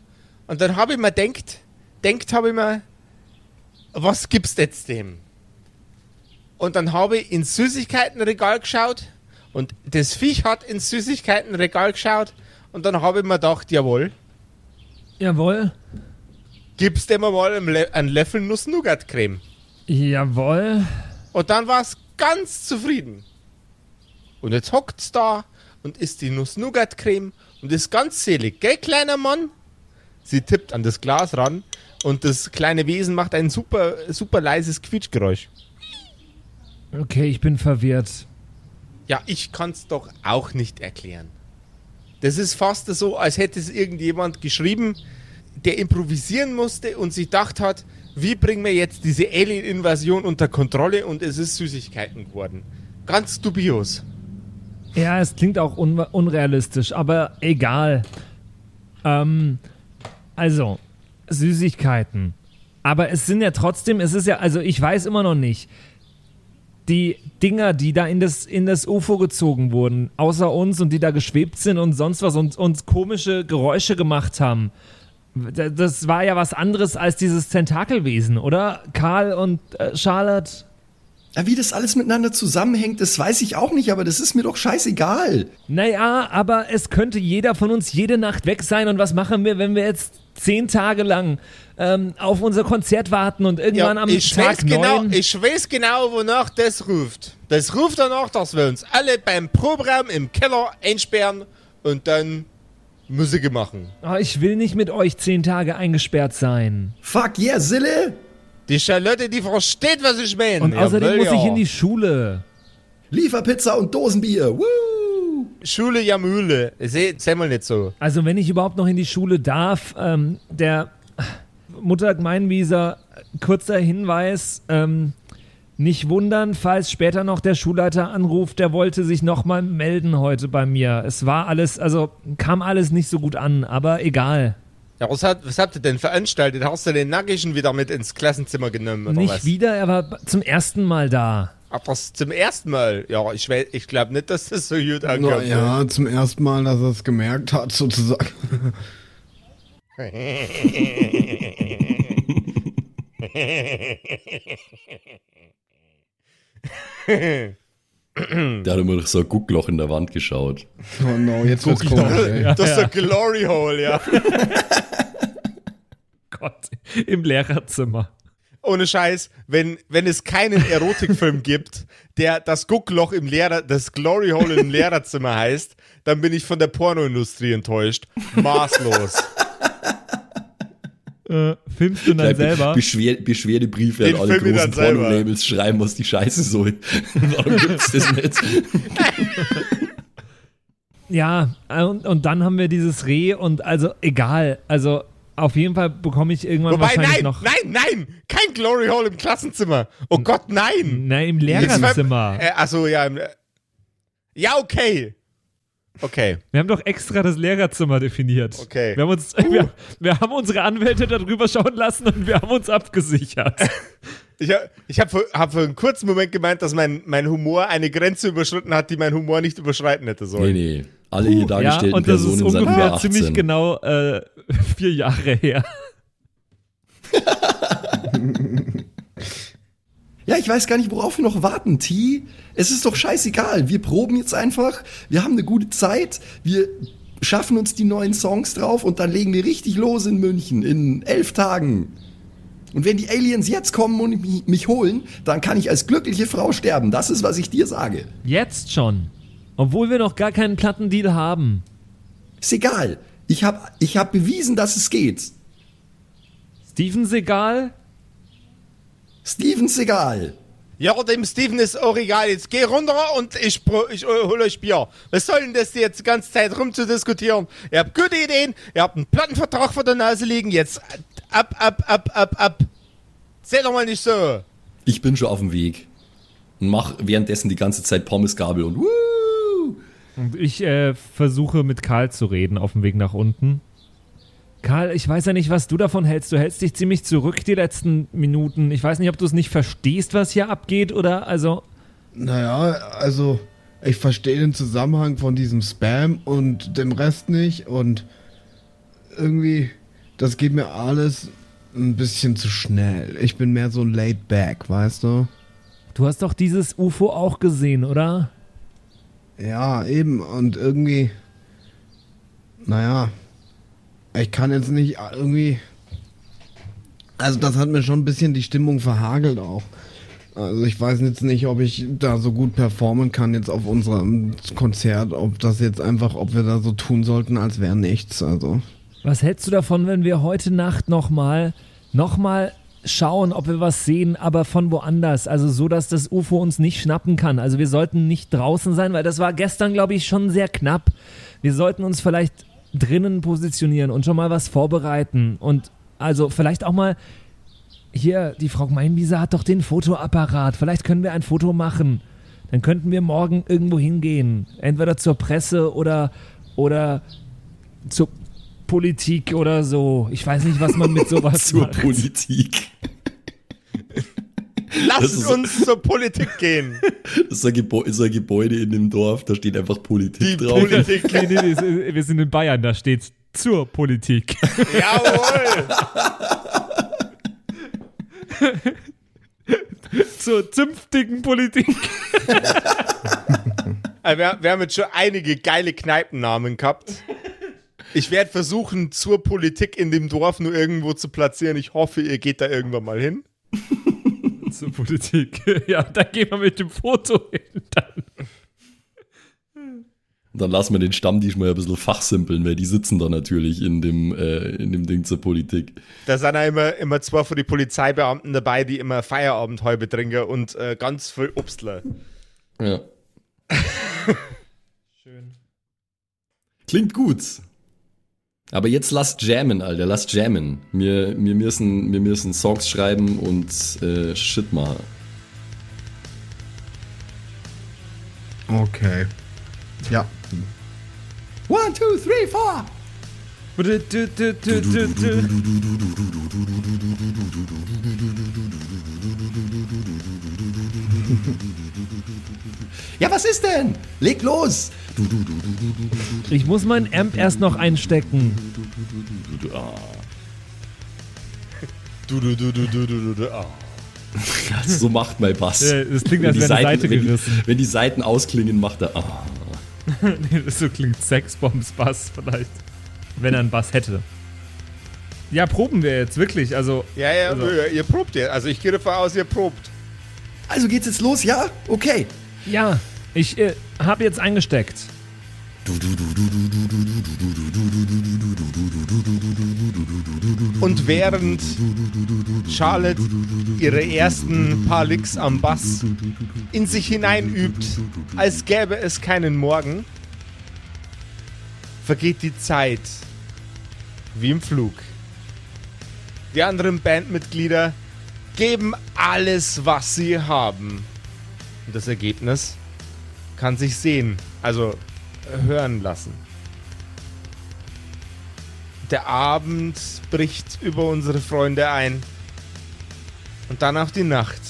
Und dann habe ich mir denkt, denkt habe ich mir, was gibt's jetzt dem? Und dann habe ich ins Süßigkeitenregal geschaut und das Viech hat ins Süßigkeitenregal geschaut und dann habe ich mir gedacht, jawohl, Jawohl. gib's dem mal einen, Löffel Nuss-Nougat-Creme. Jawohl. Und dann war es ganz zufrieden. Und jetzt hockt's da und isst die Nuss-Nougat-Creme und ist ganz selig, gell, kleiner Mann? Sie tippt an das Glas ran und das kleine Wesen macht ein super, super leises Quietschgeräusch. Okay, ich bin verwirrt. Ja, ich kann's doch auch nicht erklären. Das ist fast so, als hätte es irgendjemand geschrieben, der improvisieren musste und sich gedacht hat, wie bringen wir jetzt diese Alien-Invasion unter Kontrolle und es ist Süßigkeiten geworden. Ganz dubios. Ja, es klingt auch un unrealistisch, aber egal. Ähm, also, Süßigkeiten. Aber es sind ja trotzdem, es ist ja, also ich weiß immer noch nicht. die Dinger, die da in das, in das UFO gezogen wurden, außer uns und die da geschwebt sind und sonst was und uns komische Geräusche gemacht haben. Das war ja was anderes als dieses Tentakelwesen, oder? Karl und äh, Charlotte? Ja, wie das alles miteinander zusammenhängt, das weiß ich auch nicht, aber das ist mir doch scheißegal. Naja, aber es könnte jeder von uns jede Nacht weg sein. Und was machen wir, wenn wir jetzt zehn Tage lang ähm, auf unser Konzert warten und irgendwann am ich, Tag weiß genau, neun... ich weiß genau, wonach das ruft. Das ruft danach, dass wir uns alle beim Proberaum im Keller einsperren und dann Musik machen. Oh, ich will nicht mit euch zehn Tage eingesperrt sein. Fuck yeah, Sille! Die Charlotte, die versteht, was ich meine. Und außerdem Jawohl, muss ja. ich in die Schule. Lieferpizza und Dosenbier. Woo! Schule ja Mühle. Seh, seh mal nicht so. Also wenn ich überhaupt noch in die Schule darf, ähm, der Mutter Gemeinwieser, kurzer Hinweis, ähm, nicht wundern, falls später noch der Schulleiter anruft, der wollte sich nochmal melden heute bei mir. Es war alles, also kam alles nicht so gut an, aber egal. Ja, was, hat, was habt ihr denn veranstaltet? Hast du den Nackigen wieder mit ins Klassenzimmer genommen oder nicht was? wieder, er war zum ersten Mal da. Ach, das zum ersten Mal? Ja, ich, ich glaube nicht, dass das so gut ankommt. ne? Naja, zum ersten Mal, dass er es gemerkt hat, sozusagen. Da hat immer noch so ein Guckloch in der Wand geschaut. Oh no, jetzt wird's komisch, ey. Das ist der Glory Hole, ja. Gott, im Lehrerzimmer. Ohne Scheiß, wenn, wenn es keinen Erotikfilm gibt, der das Guckloch im Lehrer, das Glory Hole im Lehrerzimmer heißt, dann bin ich von der Pornoindustrie enttäuscht. Maßlos. Äh, filmst du dann selber? Beschwer Beschwerdebriefe Den an alle film großen. Porno-Labels schreiben, was die Scheiße soll. Warum gibt's das nicht? Ja, und, und dann haben wir dieses Reh und also egal. Also auf jeden Fall bekomme ich irgendwann Wobei, wahrscheinlich nein, noch. nein, nein, kein Glory Hole im Klassenzimmer. Oh Gott, nein. Nein, im Lehrerzimmer. Äh, achso, ja. im- Ja, okay. Okay. Wir haben doch extra das Lehrerzimmer definiert. Okay. Wir haben, uns, wir, wir haben unsere Anwälte darüber schauen lassen und wir haben uns abgesichert. Ich, ha- ich habe für, hab für einen kurzen Moment gemeint, dass mein, mein Humor eine Grenze überschritten hat, die mein Humor nicht überschreiten hätte Nee, sollen. nee. Alle hier ja, dargestellten und das ist Personen sind über ungefähr 18. ziemlich genau äh, vier Jahre her. Ja, ich weiß gar nicht, worauf wir noch warten, T. Es ist doch scheißegal. Wir proben jetzt einfach. Wir haben eine gute Zeit. Wir schaffen uns die neuen Songs drauf und dann legen wir richtig los in München in elf Tagen. Und wenn die Aliens jetzt kommen und mich, mich holen, dann kann ich als glückliche Frau sterben. Das ist, was ich dir sage. Jetzt schon. Obwohl wir noch gar keinen Plattendeal haben. Ist egal. Ich habe ich hab bewiesen, dass es geht. Steven Segal? Steven Segal. Ja, dem Steven ist auch egal. Jetzt geh runter und ich, ich äh, hol euch Bier. Was soll denn das jetzt die ganze Zeit rumzudiskutieren? Ihr habt gute Ideen, ihr habt einen Plattenvertrag vor der Nase liegen. Jetzt ab, ab, ab, ab, ab. Seht doch mal nicht so. Ich bin schon auf dem Weg. Und mach währenddessen die ganze Zeit Pommesgabel und Woo! Ich äh, versuche mit Karl zu reden auf dem Weg nach unten. Karl, ich weiß ja nicht, was du davon hältst. Du hältst dich ziemlich zurück die letzten Minuten. Ich weiß nicht, ob du es nicht verstehst, was hier abgeht oder also. Naja, also ich verstehe den Zusammenhang von diesem Spam und dem Rest nicht und irgendwie, das geht mir alles ein bisschen zu schnell. Ich bin mehr so laid back, weißt du? Du hast doch dieses UFO auch gesehen, oder? Ja, eben und irgendwie, naja, ich kann jetzt nicht irgendwie, also das hat mir schon ein bisschen die Stimmung verhagelt auch. Also ich weiß jetzt nicht, ob ich da so gut performen kann jetzt auf unserem Konzert, ob das jetzt einfach, ob wir da so tun sollten, als wäre nichts. Also Was hältst du davon, wenn wir heute Nacht nochmal, nochmal schauen, ob wir was sehen, aber von woanders? Also so, dass das UFO uns nicht schnappen kann. Also wir sollten nicht draußen sein, weil das war gestern, glaube ich, schon sehr knapp. Wir sollten uns vielleicht drinnen positionieren und schon mal was vorbereiten. Und also vielleicht auch mal, hier, die Frau Meinwieser hat doch den Fotoapparat. Vielleicht können wir ein Foto machen. Dann könnten wir morgen irgendwo hingehen. Entweder zur Presse oder, oder zur Politik oder so. Ich weiß nicht, was man mit sowas Zur macht. Politik. Lasst uns zur Politik gehen. Das ist ein, ist ein Gebäude in dem Dorf, da steht einfach Politik Die drauf. Politik. Nee, nee, nee, wir sind in Bayern, da steht zur Politik. Jawohl. zur zünftigen Politik. Also wir, wir haben jetzt schon einige geile Kneipennamen gehabt. Ich werde versuchen, zur Politik in dem Dorf nur irgendwo zu platzieren. Ich hoffe, ihr geht da irgendwann mal hin. zur Politik. Ja, da gehen wir mit dem Foto hin. Dann. Und dann lassen wir den Stammtisch mal ein bisschen fachsimpeln, weil die sitzen da natürlich in dem, äh, in dem Ding zur Politik. Da sind ja immer, immer zwei von die Polizeibeamten dabei, die immer Feierabendhäube trinken und äh, ganz viel Obstler. Ja. Schön. Klingt gut. Aber jetzt lasst jammen, Alter, lasst jammen. Wir, wir, müssen, wir müssen Songs schreiben und äh, Shit machen. Okay. Ja. One, two, three, four. Ja, was ist denn? Leg los. Ich muss meinen Amp erst noch einstecken. So macht mein Bass. Das klingt, Wenn als die, wäre Seiten, Seite wenn, die, wenn die Seiten ausklingen, macht er. Ah. Nee, so klingt Sexbombs Bass vielleicht. Wenn er einen Bass hätte. Ja, proben wir jetzt, wirklich. Also, Ja, ja, Also- ihr, ihr probt jetzt. Also ich gehe davon aus, ihr probt. Also geht's jetzt los, ja? Okay. ja, ich äh, habe jetzt eingesteckt. Und während Charlotte ihre ersten paar Licks am Bass in sich hineinübt, als gäbe es keinen Morgen, vergeht die Zeit wie im Flug. Die anderen Bandmitglieder geben alles, was sie haben. Und das Ergebnis kann sich sehen, also hören lassen. Der Abend bricht über unsere Freunde ein. Und dann auch die Nacht.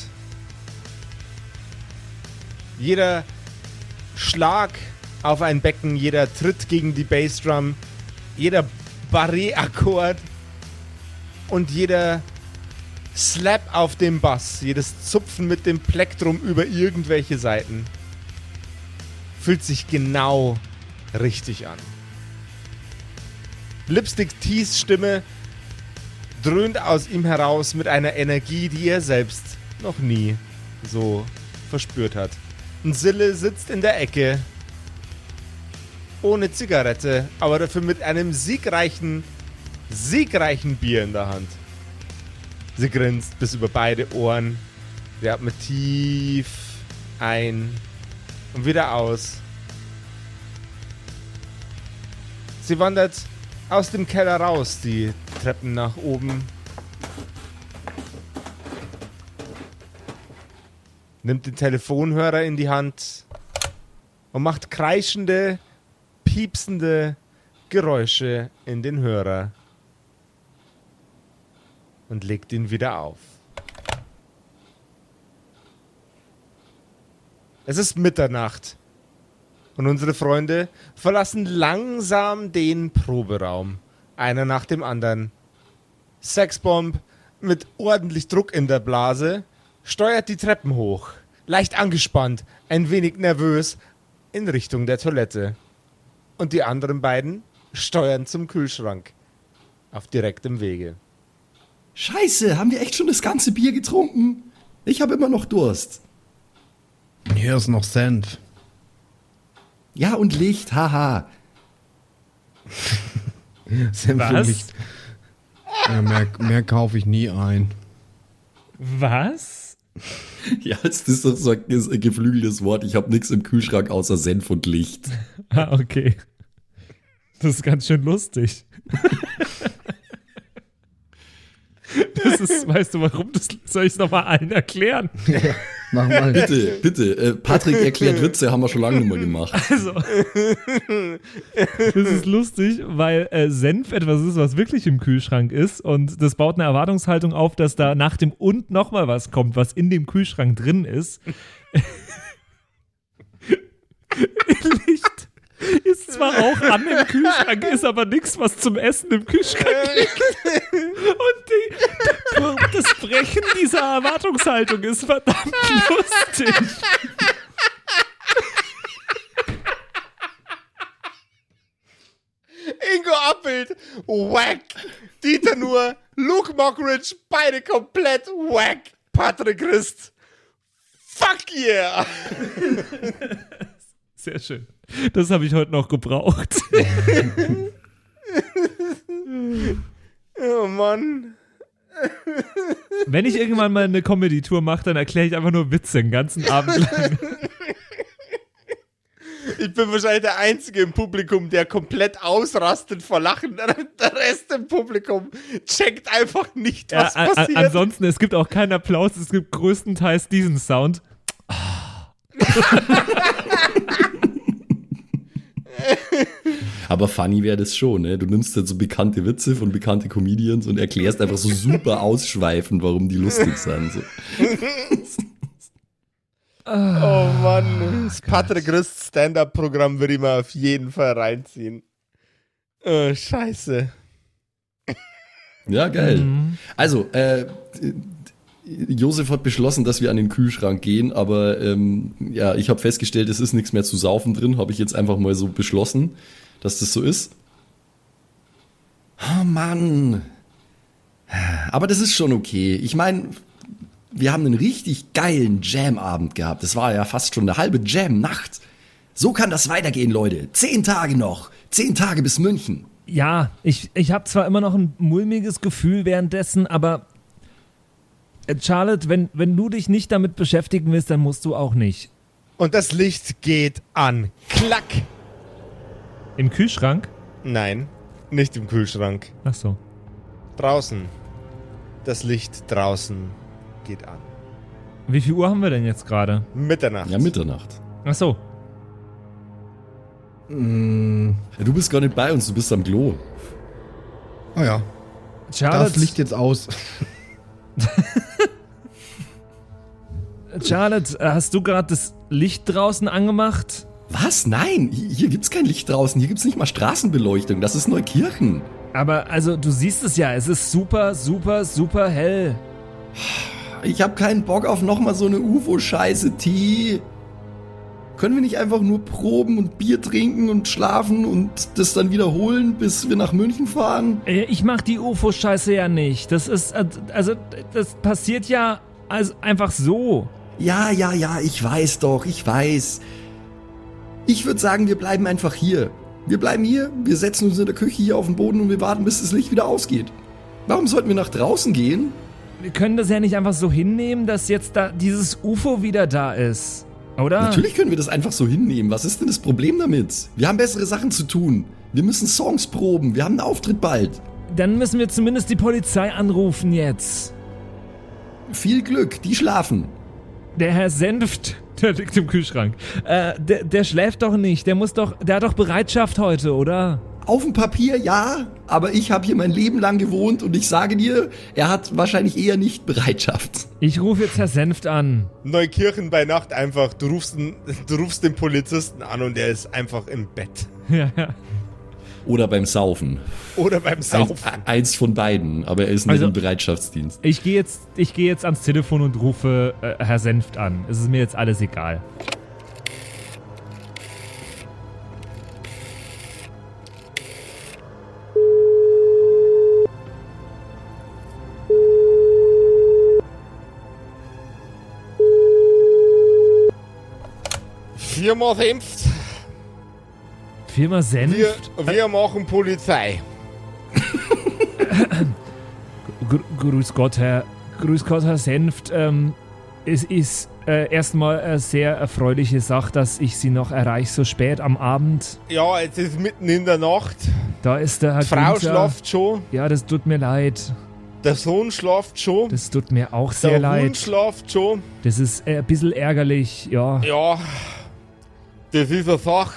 Jeder Schlag auf ein Becken, jeder Tritt gegen die Bassdrum, jeder Barré-Akkord und jeder Slap auf dem Bass, jedes Zupfen mit dem Plektrum über irgendwelche Seiten fühlt sich genau richtig an. Lipstick Tees Stimme dröhnt aus ihm heraus mit einer Energie, die er selbst noch nie so verspürt hat. Und Sille sitzt in der Ecke, ohne Zigarette, aber dafür mit einem siegreichen, siegreichen Bier in der Hand. Sie grinst bis über beide Ohren. Sie atmet tief ein und wieder aus. Sie wandert aus dem Keller raus, die Treppen nach oben. Nimmt den Telefonhörer in die Hand und macht kreischende, piepsende Geräusche in den Hörer und legt ihn wieder auf. Es ist Mitternacht und unsere Freunde verlassen langsam den Proberaum, einer nach dem anderen. Sexbomb mit ordentlich Druck in der Blase steuert die Treppen hoch, leicht angespannt, ein wenig nervös, in Richtung der Toilette. Und die anderen beiden steuern zum Kühlschrank, auf direktem Wege. Scheiße, haben wir echt schon das ganze Bier getrunken? Ich habe immer noch Durst. Hier ist noch Senf. Ja, und Licht, haha. Senf und Was? Licht. Ja, mehr, mehr kaufe ich nie ein. Was? Ja, das ist doch so ein geflügeltes Wort. Ich habe nichts im Kühlschrank außer Senf und Licht. Ah, okay. Das ist ganz schön lustig. Das ist, weißt du warum? Das soll ich es nochmal allen erklären. Mach mal. Bitte, bitte. Äh, Patrick erklärt Witze, haben wir schon lange nicht mehr gemacht. Also, das ist lustig, weil äh, Senf etwas ist, was wirklich im Kühlschrank ist und das baut eine Erwartungshaltung auf, dass da nach dem und nochmal was kommt, was in dem Kühlschrank drin ist. Licht ist zwar auch an im Kühlschrank, ist aber nichts, was zum Essen im Kühlschrank liegt. Und die, das Brechen dieser Erwartungshaltung ist verdammt lustig. Ingo Appelt, wack. Dieter nur, Luke Mockridge, beide komplett wack. Patrick Christ, fuck yeah. Sehr schön. Das habe ich heute noch gebraucht. Oh Mann. Wenn ich irgendwann mal eine Comedy-Tour mache, dann erkläre ich einfach nur Witze den ganzen Abend lang. Ich bin wahrscheinlich der Einzige im Publikum, der komplett ausrastet vor Lachen. Der Rest im Publikum checkt einfach nicht, was Ja, passiert. ansonsten, es gibt auch keinen Applaus, es gibt größtenteils diesen Sound. Aber funny wäre das schon, ne? Du nimmst dann so bekannte Witze von bekannte Comedians und erklärst einfach so super ausschweifend, warum die lustig sind. So. oh Mann. Das Patrick Christ Stand-Up-Programm würde ich mal auf jeden Fall reinziehen. Oh, scheiße. Ja, geil. Mhm. Also, äh, Josef hat beschlossen, dass wir an den Kühlschrank gehen, aber ähm, ja, ich habe festgestellt, es ist nichts mehr zu saufen drin, habe ich jetzt einfach mal so beschlossen, dass das so ist. Oh Mann. Aber das ist schon okay. Ich meine, wir haben einen richtig geilen Jam-Abend gehabt. Das war ja fast schon eine halbe Jam-Nacht. So kann das weitergehen, Leute. Zehn Tage noch. Zehn Tage bis München. Ja, ich, ich habe zwar immer noch ein mulmiges Gefühl währenddessen, aber Charlotte, wenn, wenn du dich nicht damit beschäftigen willst, dann musst du auch nicht. Und das Licht geht an. Klack. Im Kühlschrank? Nein, nicht im Kühlschrank. Ach so. Draußen. Das Licht draußen geht an. Wie viel Uhr haben wir denn jetzt gerade? Mitternacht. Ja, Mitternacht. Ach so. Mm, Ja, du bist gar nicht bei uns, du bist am Klo. oh ja. Charlotte, Das Licht jetzt aus. Charlotte, hast du gerade das Licht draußen angemacht? Was? Nein, hier, gibt's kein Licht draußen, hier gibt's nicht mal Straßenbeleuchtung, das ist Neukirchen. Aber also, du siehst es ja, es ist super, super, super hell. Ich hab keinen Bock auf nochmal so eine UFO-Scheiße, T. Können wir nicht einfach nur proben und Bier trinken und schlafen und das dann wiederholen, bis wir nach München fahren? Äh, Ich mach die UFO-Scheiße ja nicht. Das ist, äh, also, das passiert ja also einfach so. Ja, ja, ja, ich weiß doch, ich weiß. Ich würde sagen, wir bleiben einfach hier. Wir bleiben hier, wir setzen uns in der Küche hier auf den Boden und wir warten, bis das Licht wieder ausgeht. Warum sollten wir nach draußen gehen? Wir können das ja nicht einfach so hinnehmen, dass jetzt da dieses UFO wieder da ist. Oder? Natürlich können wir das einfach so hinnehmen. Was ist denn das Problem damit? Wir haben bessere Sachen zu tun. Wir müssen Songs proben. Wir haben einen Auftritt bald. Dann müssen wir zumindest die Polizei anrufen jetzt. Viel Glück, die schlafen. Der Herr Senft, der liegt im Kühlschrank. Äh, der, der schläft doch nicht. Der muss doch, der hat doch Bereitschaft heute, oder? Auf dem Papier ja, aber ich habe hier mein Leben lang gewohnt und ich sage dir, er hat wahrscheinlich eher nicht Bereitschaft. Ich rufe jetzt Herr Senft an. Neukirchen bei Nacht einfach. Du rufst, den, du rufst den Polizisten an und der ist einfach im Bett. Ja, ja. Oder beim Saufen. Oder beim Saufen. eins von beiden, aber er ist nicht Also- im Bereitschaftsdienst. Ich gehe jetzt, ich gehe jetzt ans Telefon und rufe äh, Herr Senft an. Es ist mir jetzt alles egal. Firma Senft. Firma Senft. Wir, wir machen Polizei. Gr Grüß Gott, Herr. Grüß Gott, Herr Senft. Ähm, es ist äh, erstmal eine sehr erfreuliche Sache, dass ich Sie noch erreiche so spät am Abend. Ja, es ist mitten in der Nacht. Da ist der Herr Die Frau Günther. schlaft schon. Ja, das tut mir leid. Der Sohn schlaft schon. Das tut mir auch sehr der leid. Hund schlaft schon. Das ist äh, ein bisschen ärgerlich, ja. Ja, das ist eine Sache.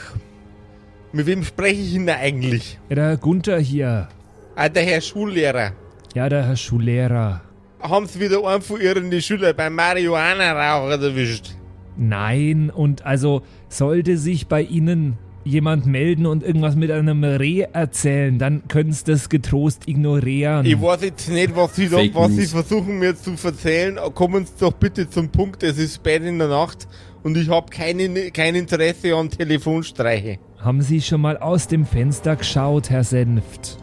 Mit wem spreche ich denn eigentlich? ja. Der Gunther hier. Ah, der Herr Schullehrer. Ja, der Herr Schullehrer. Haben sie wieder einen von ihren Schülern beim Marihuana-Raucher erwischt? Nein, und also sollte sich bei Ihnen jemand melden und irgendwas mit einem Reh erzählen, dann können Sie das getrost ignorieren. Ich weiß jetzt nicht, was sie, da, was sie versuchen mir zu erzählen. Kommen Sie doch bitte zum Punkt. Es ist spät in der Nacht und ich habe kein Interesse an Telefonstreiche. Haben Sie schon mal aus dem Fenster geschaut, Herr Senft?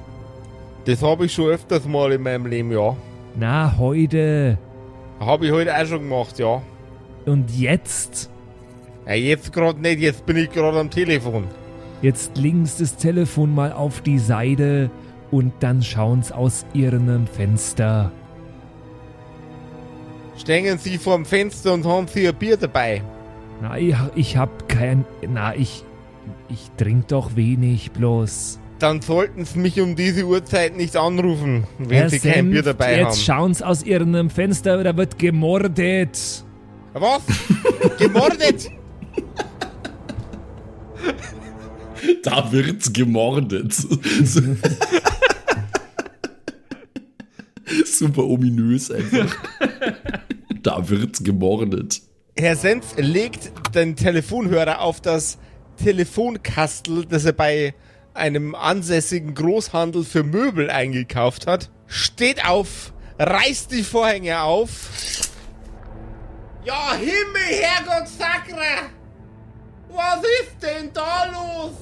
Das habe ich schon öfters mal in meinem Leben, ja. Na, heute. Habe ich heute auch schon gemacht, ja. Und jetzt? ja jetzt gerade nicht, jetzt bin ich gerade am Telefon. Jetzt links das Telefon mal auf die Seite und dann schauen's aus Ihrem Fenster. Stehen Sie vor dem Fenster und haben Sie ein Bier dabei. Na, ich, ich hab kein. Na, ich. Ich trink doch wenig bloß. Dann sollten Sie mich um diese Uhrzeit nicht anrufen, wenn Herr Sie kein Bier Senft, dabei jetzt haben. schauen's aus Ihrem Fenster, da wird gemordet. Was? Gemordet? Da wird's gemordet. Super ominös einfach. Da wird's gemordet. Herr Senf legt den Telefonhörer auf das Telefonkastel, das er bei einem ansässigen Großhandel für Möbel eingekauft hat, steht auf, reißt die Vorhänge auf. Ja, Himmel, Herrgott, Sakra! Was ist denn da los?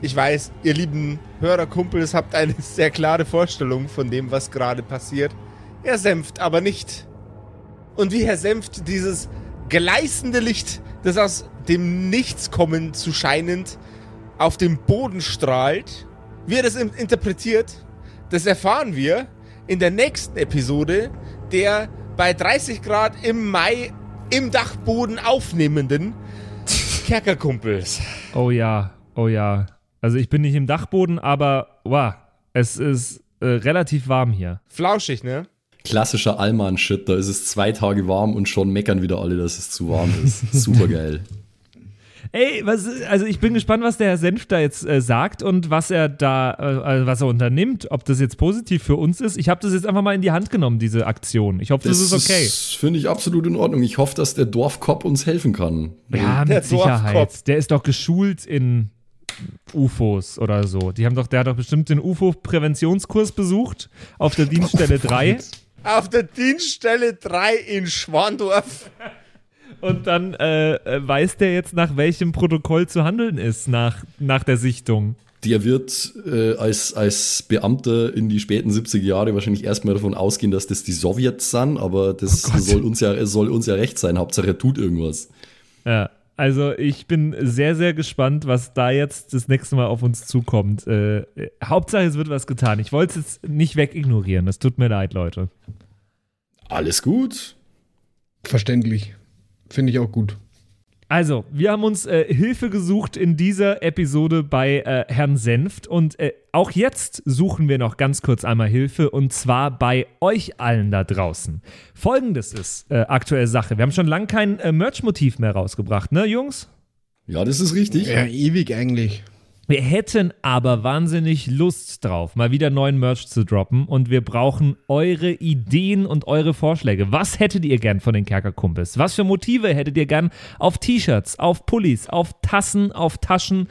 Ich weiß, ihr lieben Hörerkumpels habt eine sehr klare Vorstellung von dem, was gerade passiert. Er senft aber nicht. Und wie Herr Senft dieses gleißende Licht, das aus dem Nichts kommen zu scheinend auf dem Boden strahlt, wie er das in- interpretiert, das erfahren wir in der nächsten Episode der bei 30 Grad im Mai im Dachboden aufnehmenden Kerkerkumpels. Oh ja, oh ja. Also ich bin nicht im Dachboden, aber wow, es ist äh, relativ warm hier. Flauschig, ne? Klassischer Allmann-Shit, da ist es zwei Tage warm und schon meckern wieder alle, dass es zu warm ist. Super geil. Ey, was, also ich bin gespannt, was der Herr Senf da jetzt äh, sagt und was er da, äh, also was er unternimmt, ob das jetzt positiv für uns ist. Ich habe das jetzt einfach mal in die Hand genommen, diese Aktion. Ich hoffe, das, ist okay. finde ich absolut in Ordnung. Ich hoffe, dass der Dorfkopf uns helfen kann. ja, Der mit Sicherheit. Dorfkopf. Der ist doch geschult in UFOs oder so. Die haben doch, der hat doch bestimmt den UFO-Präventionskurs besucht auf der Dienststelle 3. Auf der Dienststelle 3 in Schwandorf. Und dann äh, äh, weiß der jetzt, nach welchem Protokoll zu handeln ist, nach, nach der Sichtung. Der wird äh, als, als Beamter in die späten 70er Jahre wahrscheinlich erstmal davon ausgehen, dass das die Sowjets sind, aber das soll, uns ja, soll uns ja recht sein. Hauptsache er tut irgendwas. Ja, also ich bin sehr, sehr gespannt, was da jetzt das nächste Mal auf uns zukommt. Äh, äh, Hauptsache, es wird was getan. Ich wollte es jetzt nicht wegignorieren. Es tut mir leid, Leute. Alles gut. Verständlich. Finde ich auch gut. Also, wir haben uns äh, Hilfe gesucht in dieser Episode bei äh, Herrn Senft und äh, auch jetzt suchen wir noch ganz kurz einmal Hilfe und zwar bei euch allen da draußen. Folgendes ist äh, aktuelle Sache. Wir haben schon lange kein äh, Merch-Motiv mehr rausgebracht, ne, Jungs? Ja, das ist richtig. Ja, ewig eigentlich. Wir hätten aber wahnsinnig Lust drauf, mal wieder neuen Merch zu droppen und wir brauchen eure Ideen und eure Vorschläge. Was hättet ihr gern von den Kerkerkumpels? Was für Motive hättet ihr gern auf T-Shirts, auf Pullis, auf Tassen, auf Taschen?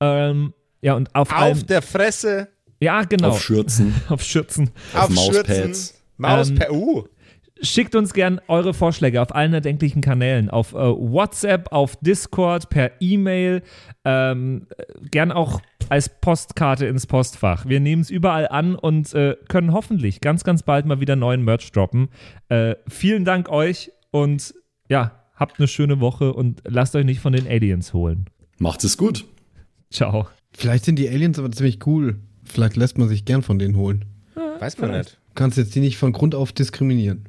Ähm, ja, und auf, Auf allem. der Fresse, Ja, genau. Auf Schürzen. auf Schürzen. auf, Mauspads. Schürzen, Mauspads. Ähm, uh, Schickt uns gern eure Vorschläge auf allen erdenklichen Kanälen. Auf äh, WhatsApp, auf Discord, per E-Mail, ähm, äh, gern auch als Postkarte ins Postfach. Wir nehmen es überall an und äh, können hoffentlich ganz, ganz bald mal wieder neuen Merch droppen. Äh, vielen Dank euch und ja, habt eine schöne Woche und lasst euch nicht von den Aliens holen. Macht es gut. Ciao. Vielleicht sind die Aliens aber ziemlich cool. Vielleicht lässt man sich gern von denen holen. weiß man nicht. Du kannst jetzt die nicht von Grund auf diskriminieren.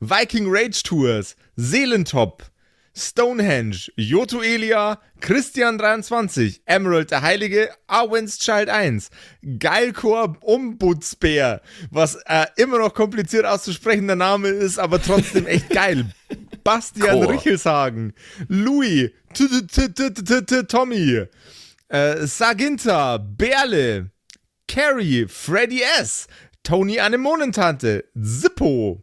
Viking Rage Tours, Seelentop, Stonehenge, Joto Elia, Christian23, Emerald der Heilige, Arwen's Child 1, Geilkor Ombudsbär, was äh, immer noch kompliziert auszusprechender Name ist, aber trotzdem echt geil. Bastian Chor. Richelshagen, Louis, Tommy, äh, Saginta, Berle, Carrie, Freddy S., Tony Anemonentante, Zippo,